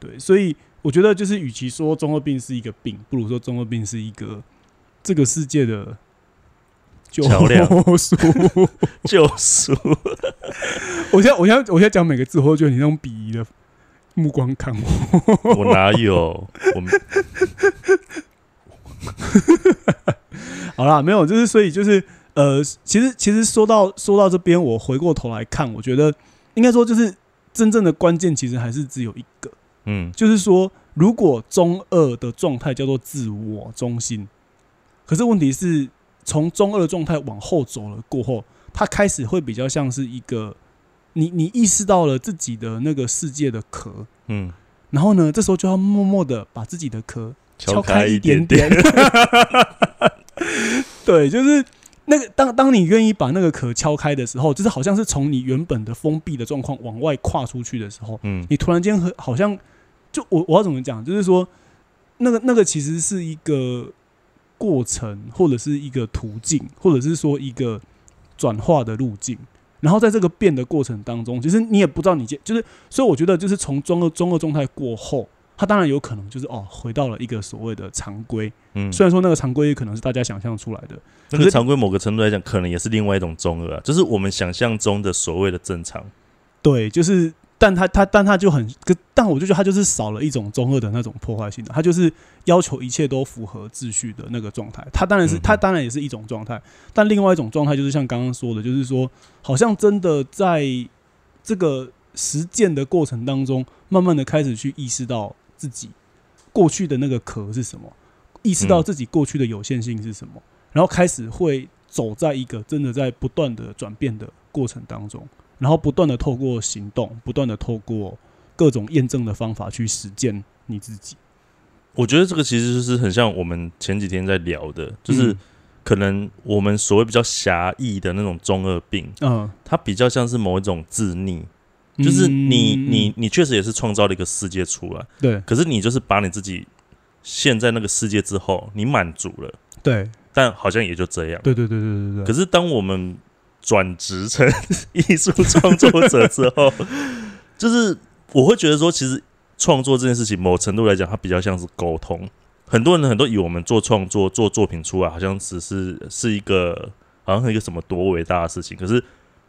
Speaker 2: 对，所以我觉得就是，与其说中二病是一个病，不如说中二病是一个这个世界的救赎。
Speaker 3: 救赎。
Speaker 2: 我现在，我现在，我现在讲每个字，我都觉得你那种鄙夷的目光看
Speaker 3: 我。我哪有？我们。
Speaker 2: 好啦，没有，就是所以就是呃，其实其实说到说到这边，我回过头来看，我觉得应该说就是真正的关键，其实还是只有一个，
Speaker 3: 嗯，
Speaker 2: 就是说如果中二的状态叫做自我中心，可是问题是从中二状态往后走了过后，他开始会比较像是一个你你意识到了自己的那个世界的壳，
Speaker 3: 嗯，
Speaker 2: 然后呢，这时候就要默默的把自己的壳敲开
Speaker 3: 一
Speaker 2: 点
Speaker 3: 点。
Speaker 2: 对，就是那个当当你愿意把那个壳敲开的时候，就是好像是从你原本的封闭的状况往外跨出去的时候，
Speaker 3: 嗯，
Speaker 2: 你突然间和好像就我我要怎么讲？就是说，那个那个其实是一个过程，或者是一个途径，或者是说一个转化的路径。然后在这个变的过程当中，其实你也不知道你就是，所以我觉得就是从中二中二状态过后。他当然有可能就是哦，回到了一个所谓的常规。
Speaker 3: 嗯，
Speaker 2: 虽然说那个常规也可能是大家想象出来的，
Speaker 3: 那个常规某个程度来讲，可能也是另外一种中二，就是我们想象中的所谓的正常。
Speaker 2: 对，就是，但他他但他就很，但我就觉得他就是少了一种中二的那种破坏性的，他就是要求一切都符合秩序的那个状态。他当然是他当然也是一种状态，但另外一种状态就是像刚刚说的，就是说好像真的在这个实践的过程当中，慢慢的开始去意识到。自己过去的那个壳是什么？意识到自己过去的有限性是什么，然后开始会走在一个真的在不断的转变的过程当中，然后不断的透过行动，不断的透过各种验证的方法去实践你自己。
Speaker 3: 我觉得这个其实就是很像我们前几天在聊的，就是可能我们所谓比较狭义的那种中二病，
Speaker 2: 嗯，
Speaker 3: 它比较像是某一种自溺。就是你，你，你确实也是创造了一个世界出来，
Speaker 2: 对。
Speaker 3: 可是你就是把你自己陷在那个世界之后，你满足了，
Speaker 2: 对。
Speaker 3: 但好像也就这样，
Speaker 2: 对对对对对对。
Speaker 3: 可是当我们转职成艺术创作者之后，就是我会觉得说，其实创作这件事情，某程度来讲，它比较像是沟通。很多人很多以我们做创作、做作品出来，好像只是是一个，好像是一个什么多伟大的事情。可是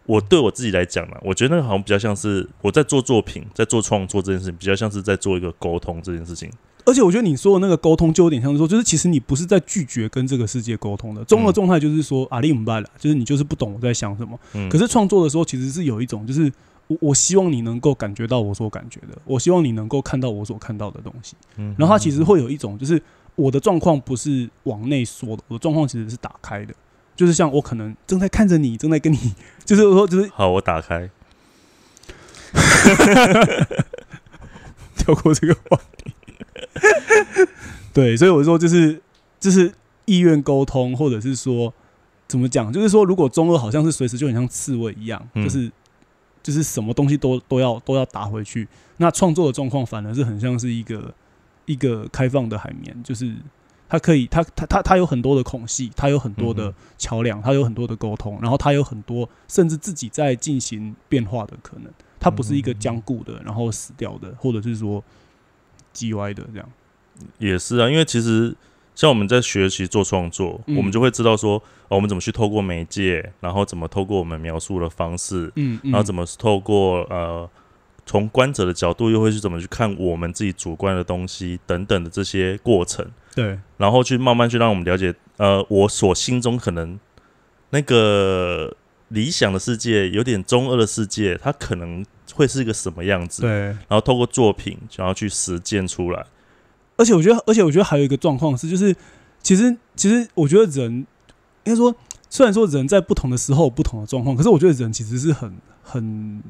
Speaker 3: 我对我自己来讲呢，我觉得那个好像比较像是我在做作品、在做创作这件事情，比较像是在做一个沟通这件事情。
Speaker 2: 而且我觉得你说的那个沟通，就有点像是说，就是其实你不是在拒绝跟这个世界沟通的。综合状态就是说，阿力姆拜了，就是你就是不懂我在想什么。
Speaker 3: 嗯，
Speaker 2: 可是创作的时候，其实是有一种，就是我我希望你能够感觉到我所感觉的，我希望你能够看到我所看到的东西。
Speaker 3: 嗯
Speaker 2: 然后它其实会有一种，就是我的状况不是往内缩的，我的状况其实是打开的，就是像我可能正在看着你，正在跟你，就是说，就是
Speaker 3: 好，我打开。
Speaker 2: 跳过这个话题。对，所以我说就是就是意愿沟通，或者是说怎么讲，就是说如果中二好像是随时就很像刺猬一样，
Speaker 3: 嗯
Speaker 2: 就是就是什么东西都都要都要打回去。那创作的状况反而是很像是一个一个开放的海绵，就是它可以它它它它有很多的孔隙，它有很多的
Speaker 3: 嗯
Speaker 2: 桥梁，它有很多的沟通，然后它有很多甚至自己在进行变化的可能。它不是一个僵固的，然后死掉的，或者是说叽歪的这样。
Speaker 3: 也是啊，因为其实像我们在学习做创作，
Speaker 2: 嗯。
Speaker 3: 我们就会知道说、哦我们怎么去透过媒介，然后怎么透过我们描述的方式，
Speaker 2: 嗯，
Speaker 3: 然后怎
Speaker 2: 么
Speaker 3: 么透过呃从观者的角度，又会去怎么去看我们自己主观的东西等等的这些过程，
Speaker 2: 对。
Speaker 3: 然后去慢慢去让我们了解，呃，我所心中可能那个理想的世界，有点中二的世界，它可能会是一个什么样子，
Speaker 2: 对，
Speaker 3: 然后透过作品，想要去实践出来。
Speaker 2: 而且我觉得，而且我觉得还有一个状况是，就是其实其实我觉得人应该说，虽然说人在不同的时候有不同的状况，可是我觉得人其实是很很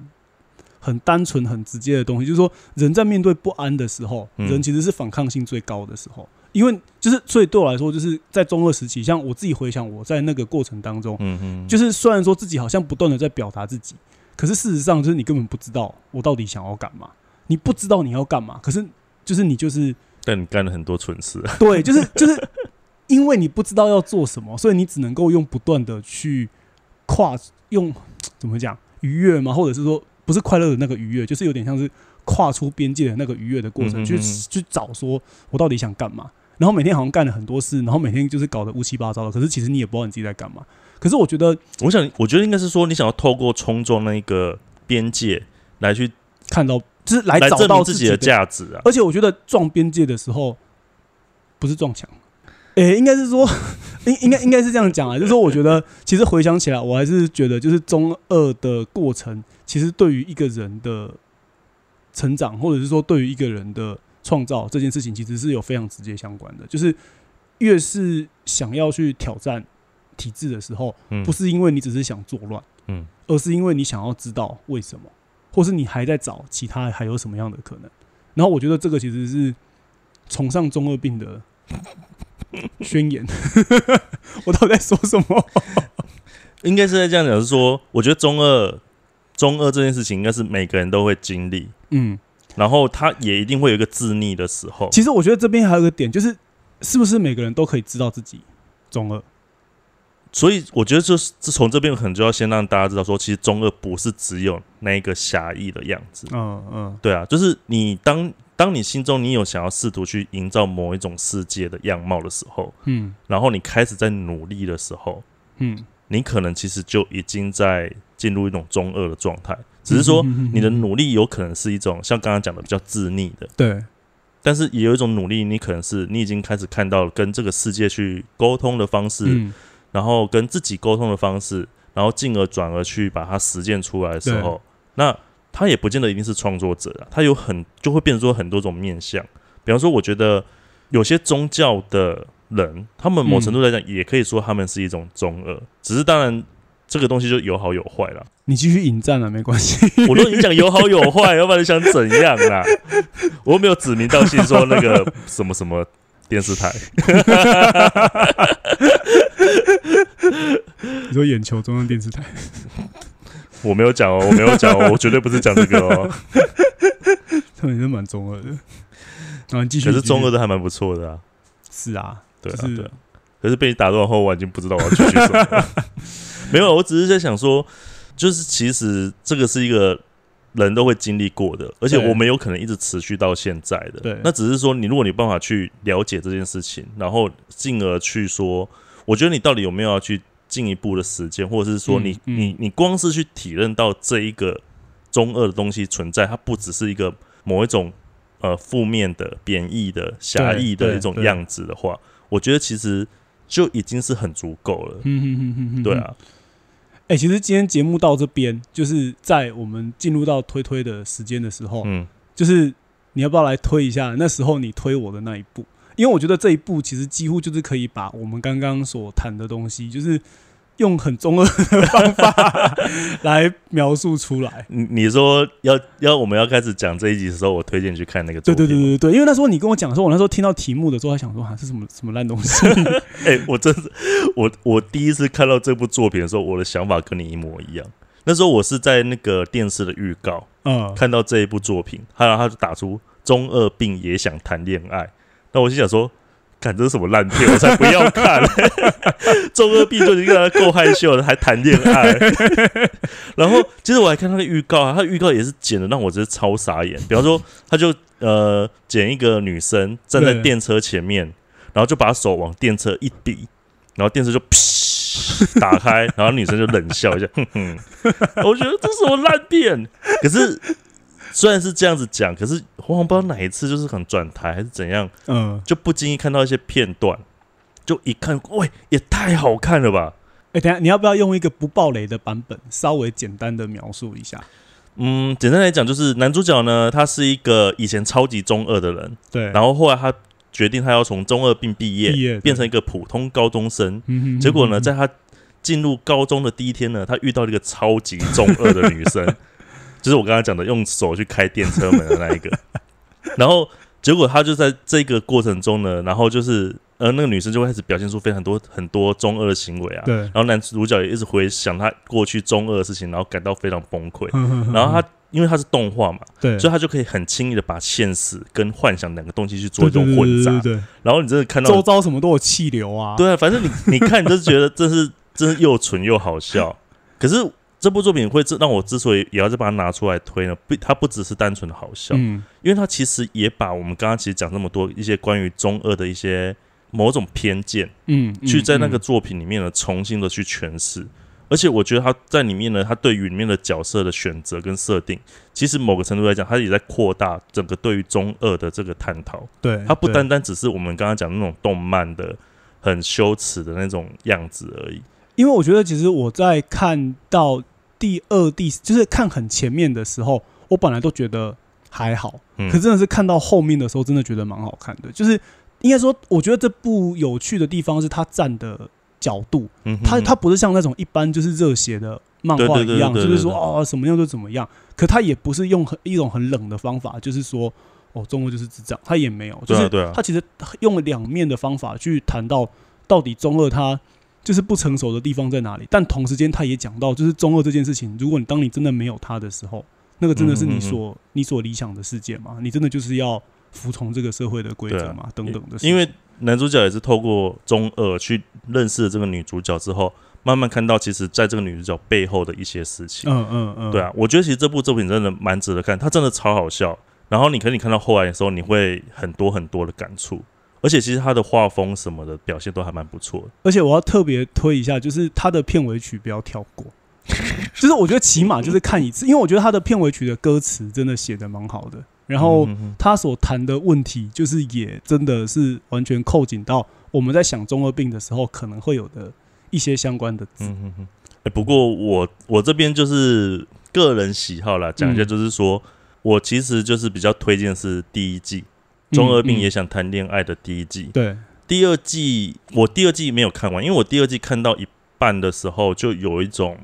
Speaker 2: 很单纯、很直接的东西。就是说，人在面对不安的时候，
Speaker 3: 嗯
Speaker 2: 人其实是反抗性最高的时候。因为就是，所以对我来说，就是在中二时期，像我自己回想我在那个过程当中，
Speaker 3: 嗯嗯，
Speaker 2: 就是虽然说自己好像不断的在表达自己，可是事实上就是你根本不知道我到底想要干嘛，你不知道你要干嘛，可是就是你就是
Speaker 3: 但你干了很多蠢事。
Speaker 2: 对，就是就是因为你不知道要做什么，所以你只能够用不断的去跨用怎么讲愉悦吗？或者是说不是快乐的那个愉悦，就是有点像是跨出边界的那个愉悦的过程，去去找说我到底想干嘛。然后每天好像干了很多事，然后每天就是搞得乌七八糟的。可是其实你也不知道你自己在干嘛。可是我觉得
Speaker 3: 我想，我觉得应该是说，你想要透过冲撞那个边界来去
Speaker 2: 看到就是来
Speaker 3: 来
Speaker 2: 找到
Speaker 3: 自己的
Speaker 2: 的
Speaker 3: 价值啊。
Speaker 2: 而且我觉得撞边界的时候，不是撞墙，诶、应该是说，应应该应该是这样讲啊，就是说，我觉得 其实回想起来，我还是觉得，就是中二的过程，其实对于一个人的成长，或者是说对于一个人的创造这件事情，其实是有非常直接相关的。就是越是想要去挑战体制的时候，
Speaker 3: 嗯
Speaker 2: 不是因为你只是想作乱，
Speaker 3: 嗯，
Speaker 2: 而是因为你想要知道为什么，或是你还在找其他还有什么样的可能。然后我觉得这个其实是崇尚中二病的 宣言。我到底在说什么？
Speaker 3: 应该是在这样讲，是说，我觉得中二中二这件事情，应该是每个人都会经历，
Speaker 2: 嗯，
Speaker 3: 然后他也一定会有一个自逆的时候。
Speaker 2: 其实我觉得这边还有一个点，就是是不是每个人都可以知道自己中二？
Speaker 3: 所以我觉得就是自从这边可能就要先让大家知道说，其实中二不是只有那一个狭义的样子。
Speaker 2: 嗯嗯。
Speaker 3: 对啊，就是你当当你心中你有想要试图去营造某一种世界的样貌的时候，
Speaker 2: 嗯。
Speaker 3: 然后你开始在努力的时候，
Speaker 2: 嗯，
Speaker 3: 你可能其实就已经在进入一种中二的状态。只是说你的努力有可能是一种像刚刚讲的比较自溺的，
Speaker 2: 对，
Speaker 3: 但是也有一种努力，你可能是你已经开始看到跟这个世界去沟通的方式，
Speaker 2: 嗯
Speaker 3: 然后跟自己沟通的方式，然后进而转而去把它实践出来的时候，那他也不见得一定是创作者啊，他有很就会变成说很多种面相。比方说，我觉得有些宗教的人，他们某程度来讲也可以说他们是一种中二，只是当然这个东西就有好有坏了。
Speaker 2: 你继续引战了，没关系。
Speaker 3: 我都已经讲有好有坏，要不然你想怎样啦？我又没有指名道姓说那个什么什么电视台。
Speaker 2: 你说眼球中央电视台，
Speaker 3: 我没有讲哦，我没有讲哦，我绝对不是讲这个哦。
Speaker 2: 他们也是蛮中二的。然后继续，
Speaker 3: 可是中二的还蛮不错的啊，
Speaker 2: 是啊，
Speaker 3: 对啊，
Speaker 2: 就是
Speaker 3: 对啊。可是被你打断后，我已经不知道我要继续什么了。没有，我只是在想说，就是其实这个是一个人都会经历过的，而且我们有可能一直持续到现在的。
Speaker 2: 对
Speaker 3: 那只是说你如果你有办法去了解这件事情，然后进而去说，我觉得你到底有没有要去进一步的实践，或者是说你、
Speaker 2: 嗯嗯
Speaker 3: 你你光是去体认到这一个中二的东西存在，它不只是一个某一种呃负面的、贬义的、狭义的一种样子的话，我觉得其实就已经是很足够了。
Speaker 2: 嗯哼哼哼哼
Speaker 3: 对，啊，
Speaker 2: 哎、其实今天节目到这边，就是在我们进入到推推的时间的时候，
Speaker 3: 嗯，
Speaker 2: 就是你要不要来推一下那时候你推我的那一步？因为我觉得这一步其实几乎就是可以把我们刚刚所谈的东西，就是用很中二的方法 来描述出来。
Speaker 3: 你你说要要我们要开始讲这一集的时候，我推荐去看那个作
Speaker 2: 对
Speaker 3: 品。
Speaker 2: 对对对对，因为那时候你跟我讲的时候，我那时候听到题目的时候，还想说啊，这什么什么烂东西？
Speaker 3: 哎、我真是我我第一次看到这部作品的时候，我的想法跟你一模一样。那时候我是在那个电视的预告
Speaker 2: 嗯，
Speaker 3: 看到这一部作品，然后他就打出“中二病也想谈恋爱”，那我心想说。看这是什么烂片，我才不要看！中二病就已经让他够害羞了，还谈恋爱。然后，其实我还看他的预告啊，他的预告也是剪的让我真是超傻眼。比方说，他就呃剪一个女生站在
Speaker 2: 对
Speaker 3: 电车前面，然后就把手往电车一比，然后电车就噗打开，然后女生就冷笑一下，哼哼。我觉得这是什么烂片？可是虽然是这样子讲，可是我好像不知道哪一次就是很转台还是怎样，
Speaker 2: 嗯，
Speaker 3: 就不经意看到一些片段，就一看，喂，也太好看了吧！
Speaker 2: 哎、等下你要不要用一个不暴雷的版本，稍微简单的描述一下？
Speaker 3: 嗯，简单来讲，就是男主角呢，他是一个以前超级中二的人，
Speaker 2: 对，
Speaker 3: 然后后来他决定他要从中二病毕业，
Speaker 2: 毕业
Speaker 3: 变成一个普通高中生。
Speaker 2: 嗯哼
Speaker 3: 结果呢，
Speaker 2: 嗯
Speaker 3: 在他进入高中的第一天呢，他遇到了一个超级中二的女生，就是我刚刚讲的用手去开电车门的那一个。然后结果他就在这个过程中呢，然后就是呃，那个女生就会开始表现出非常多很多中二的行为啊。
Speaker 2: 对，
Speaker 3: 然后男主角也一直回想他过去中二的事情，然后感到非常崩溃。
Speaker 2: 然
Speaker 3: 然后他因为他是动画嘛，
Speaker 2: 对，
Speaker 3: 所以他就可以很轻易的把现实跟幻想两个东西去做一种混杂。
Speaker 2: 对对对
Speaker 3: 然后你真的看到
Speaker 2: 周遭什么都有气流啊，
Speaker 3: 对啊，反正你你看，你就是觉得这是真是又蠢又好笑。可是这部作品会这让我之所以也要再把它拿出来推呢，不，它不只是单纯的好笑，
Speaker 2: 嗯，
Speaker 3: 因为它其实也把我们刚刚其实讲这么多一些关于中二的一些某种偏见，
Speaker 2: 嗯，
Speaker 3: 去在那个
Speaker 2: 嗯
Speaker 3: 作品里面呢重新的去诠释。而且我觉得他在里面呢，他对于里面的角色的选择跟设定，其实某个程度来讲，他也在扩大整个对于中二的这个探讨。
Speaker 2: 对，
Speaker 3: 它不
Speaker 2: 对
Speaker 3: 单单只是我们刚刚讲的那种动漫的很羞耻的那种样子而已。
Speaker 2: 因为我觉得其实我在看到第二、第就是看很前面的时候，我本来都觉得还好，
Speaker 3: 嗯。
Speaker 2: 可真的是看到后面的时候，真的觉得蛮好看的。就是应该说，我觉得这部有趣的地方是它站的角度，
Speaker 3: 嗯哼
Speaker 2: 它它不是像那种一般就是热血的漫画一样，就是说
Speaker 3: 对
Speaker 2: 哦怎么样就怎么样，可它也不是用很一种很冷的方法，就是说哦中国就是智障，它也没有，就是它其实用了两面的方法去谈到到底中二它就是不成熟的地方在哪里，但同时间他也讲到，就是中二这件事情，如果你当你真的没有他的时候，那个真的是你
Speaker 3: 嗯
Speaker 2: 所、你所理想的世界嘛？你真的就是要服从这个社会的规则嘛？等等的，
Speaker 3: 因为男主角也是透过中二去认识了这个女主角之后，慢慢看到其实在这个女主角背后的一些事情。
Speaker 2: 嗯嗯嗯，
Speaker 3: 对啊，我觉得其实这部作品真的蛮值得看，它真的超好笑。然后你可能你看到后来的时候，你会很多很多的感触，而且其实他的画风什么的表现都还蛮不错的。
Speaker 2: 而且我要特别推一下，就是他的片尾曲不要跳过，就是我觉得起码就是看一次，因为我觉得他的片尾曲的歌词真的写的蛮好的，然后他所谈的问题，就是也真的是完全扣紧到我们在想中二病的时候可能会有的一些相关的字。
Speaker 3: 嗯哼哼。哎、不过我我这边就是个人喜好啦，讲一下
Speaker 2: 嗯
Speaker 3: 就是说，我其实就是比较推荐是第一季《中二病也
Speaker 2: 嗯
Speaker 3: 想谈恋爱》的第一季。
Speaker 2: 对，
Speaker 3: 第二季我第二季没有看完，因为我第二季看到一半的时候，就有一种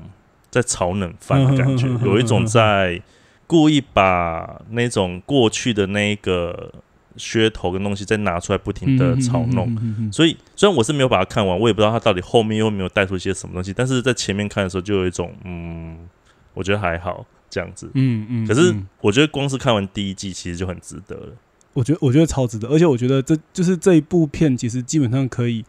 Speaker 3: 在炒冷饭的感觉，有一种在故意把那种过去的那一个噱头跟东西再拿出来，不停的炒弄。
Speaker 2: 弄
Speaker 3: 所以虽然我是没有把它看完，我也不知道它到底后面又没有带出一些什么东西，但是在前面看的时候就有一种嗯，我觉得还好这样子。
Speaker 2: 嗯嗯，
Speaker 3: 可是
Speaker 2: 嗯
Speaker 3: 我觉得光是看完第一季其实就很值得了。
Speaker 2: 我觉得我觉得超值得，而且我觉得这就是这一部片，其实基本上可以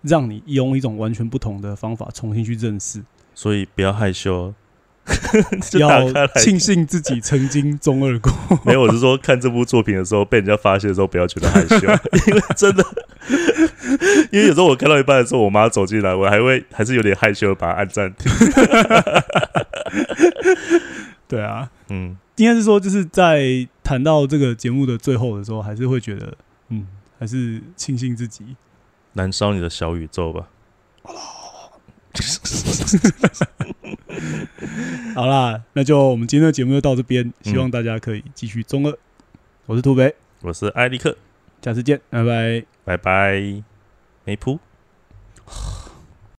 Speaker 2: 让你用一种完全不同的方法重新去认识。
Speaker 3: 所以不要害羞，
Speaker 2: 要庆幸自己曾经中二过。
Speaker 3: 没有，我是说看这部作品的时候，被人家发现的时候，不要觉得害羞，因为真的，因为有时候我看到一半的时候，我妈走进来，我还会还是有点害羞，把它按暂停。
Speaker 2: 对啊，
Speaker 3: 嗯，
Speaker 2: 应该是说，就是在谈到这个节目的最后的时候，还是会觉得，嗯，还是庆幸自己。
Speaker 3: 燃烧你的小宇宙吧。
Speaker 2: 好啦，那就我们今天的节目就到这边，希望大家可以继续中二。我是土北，
Speaker 3: 我是艾利克，
Speaker 2: 下次见，拜拜。
Speaker 3: 拜拜，没谱。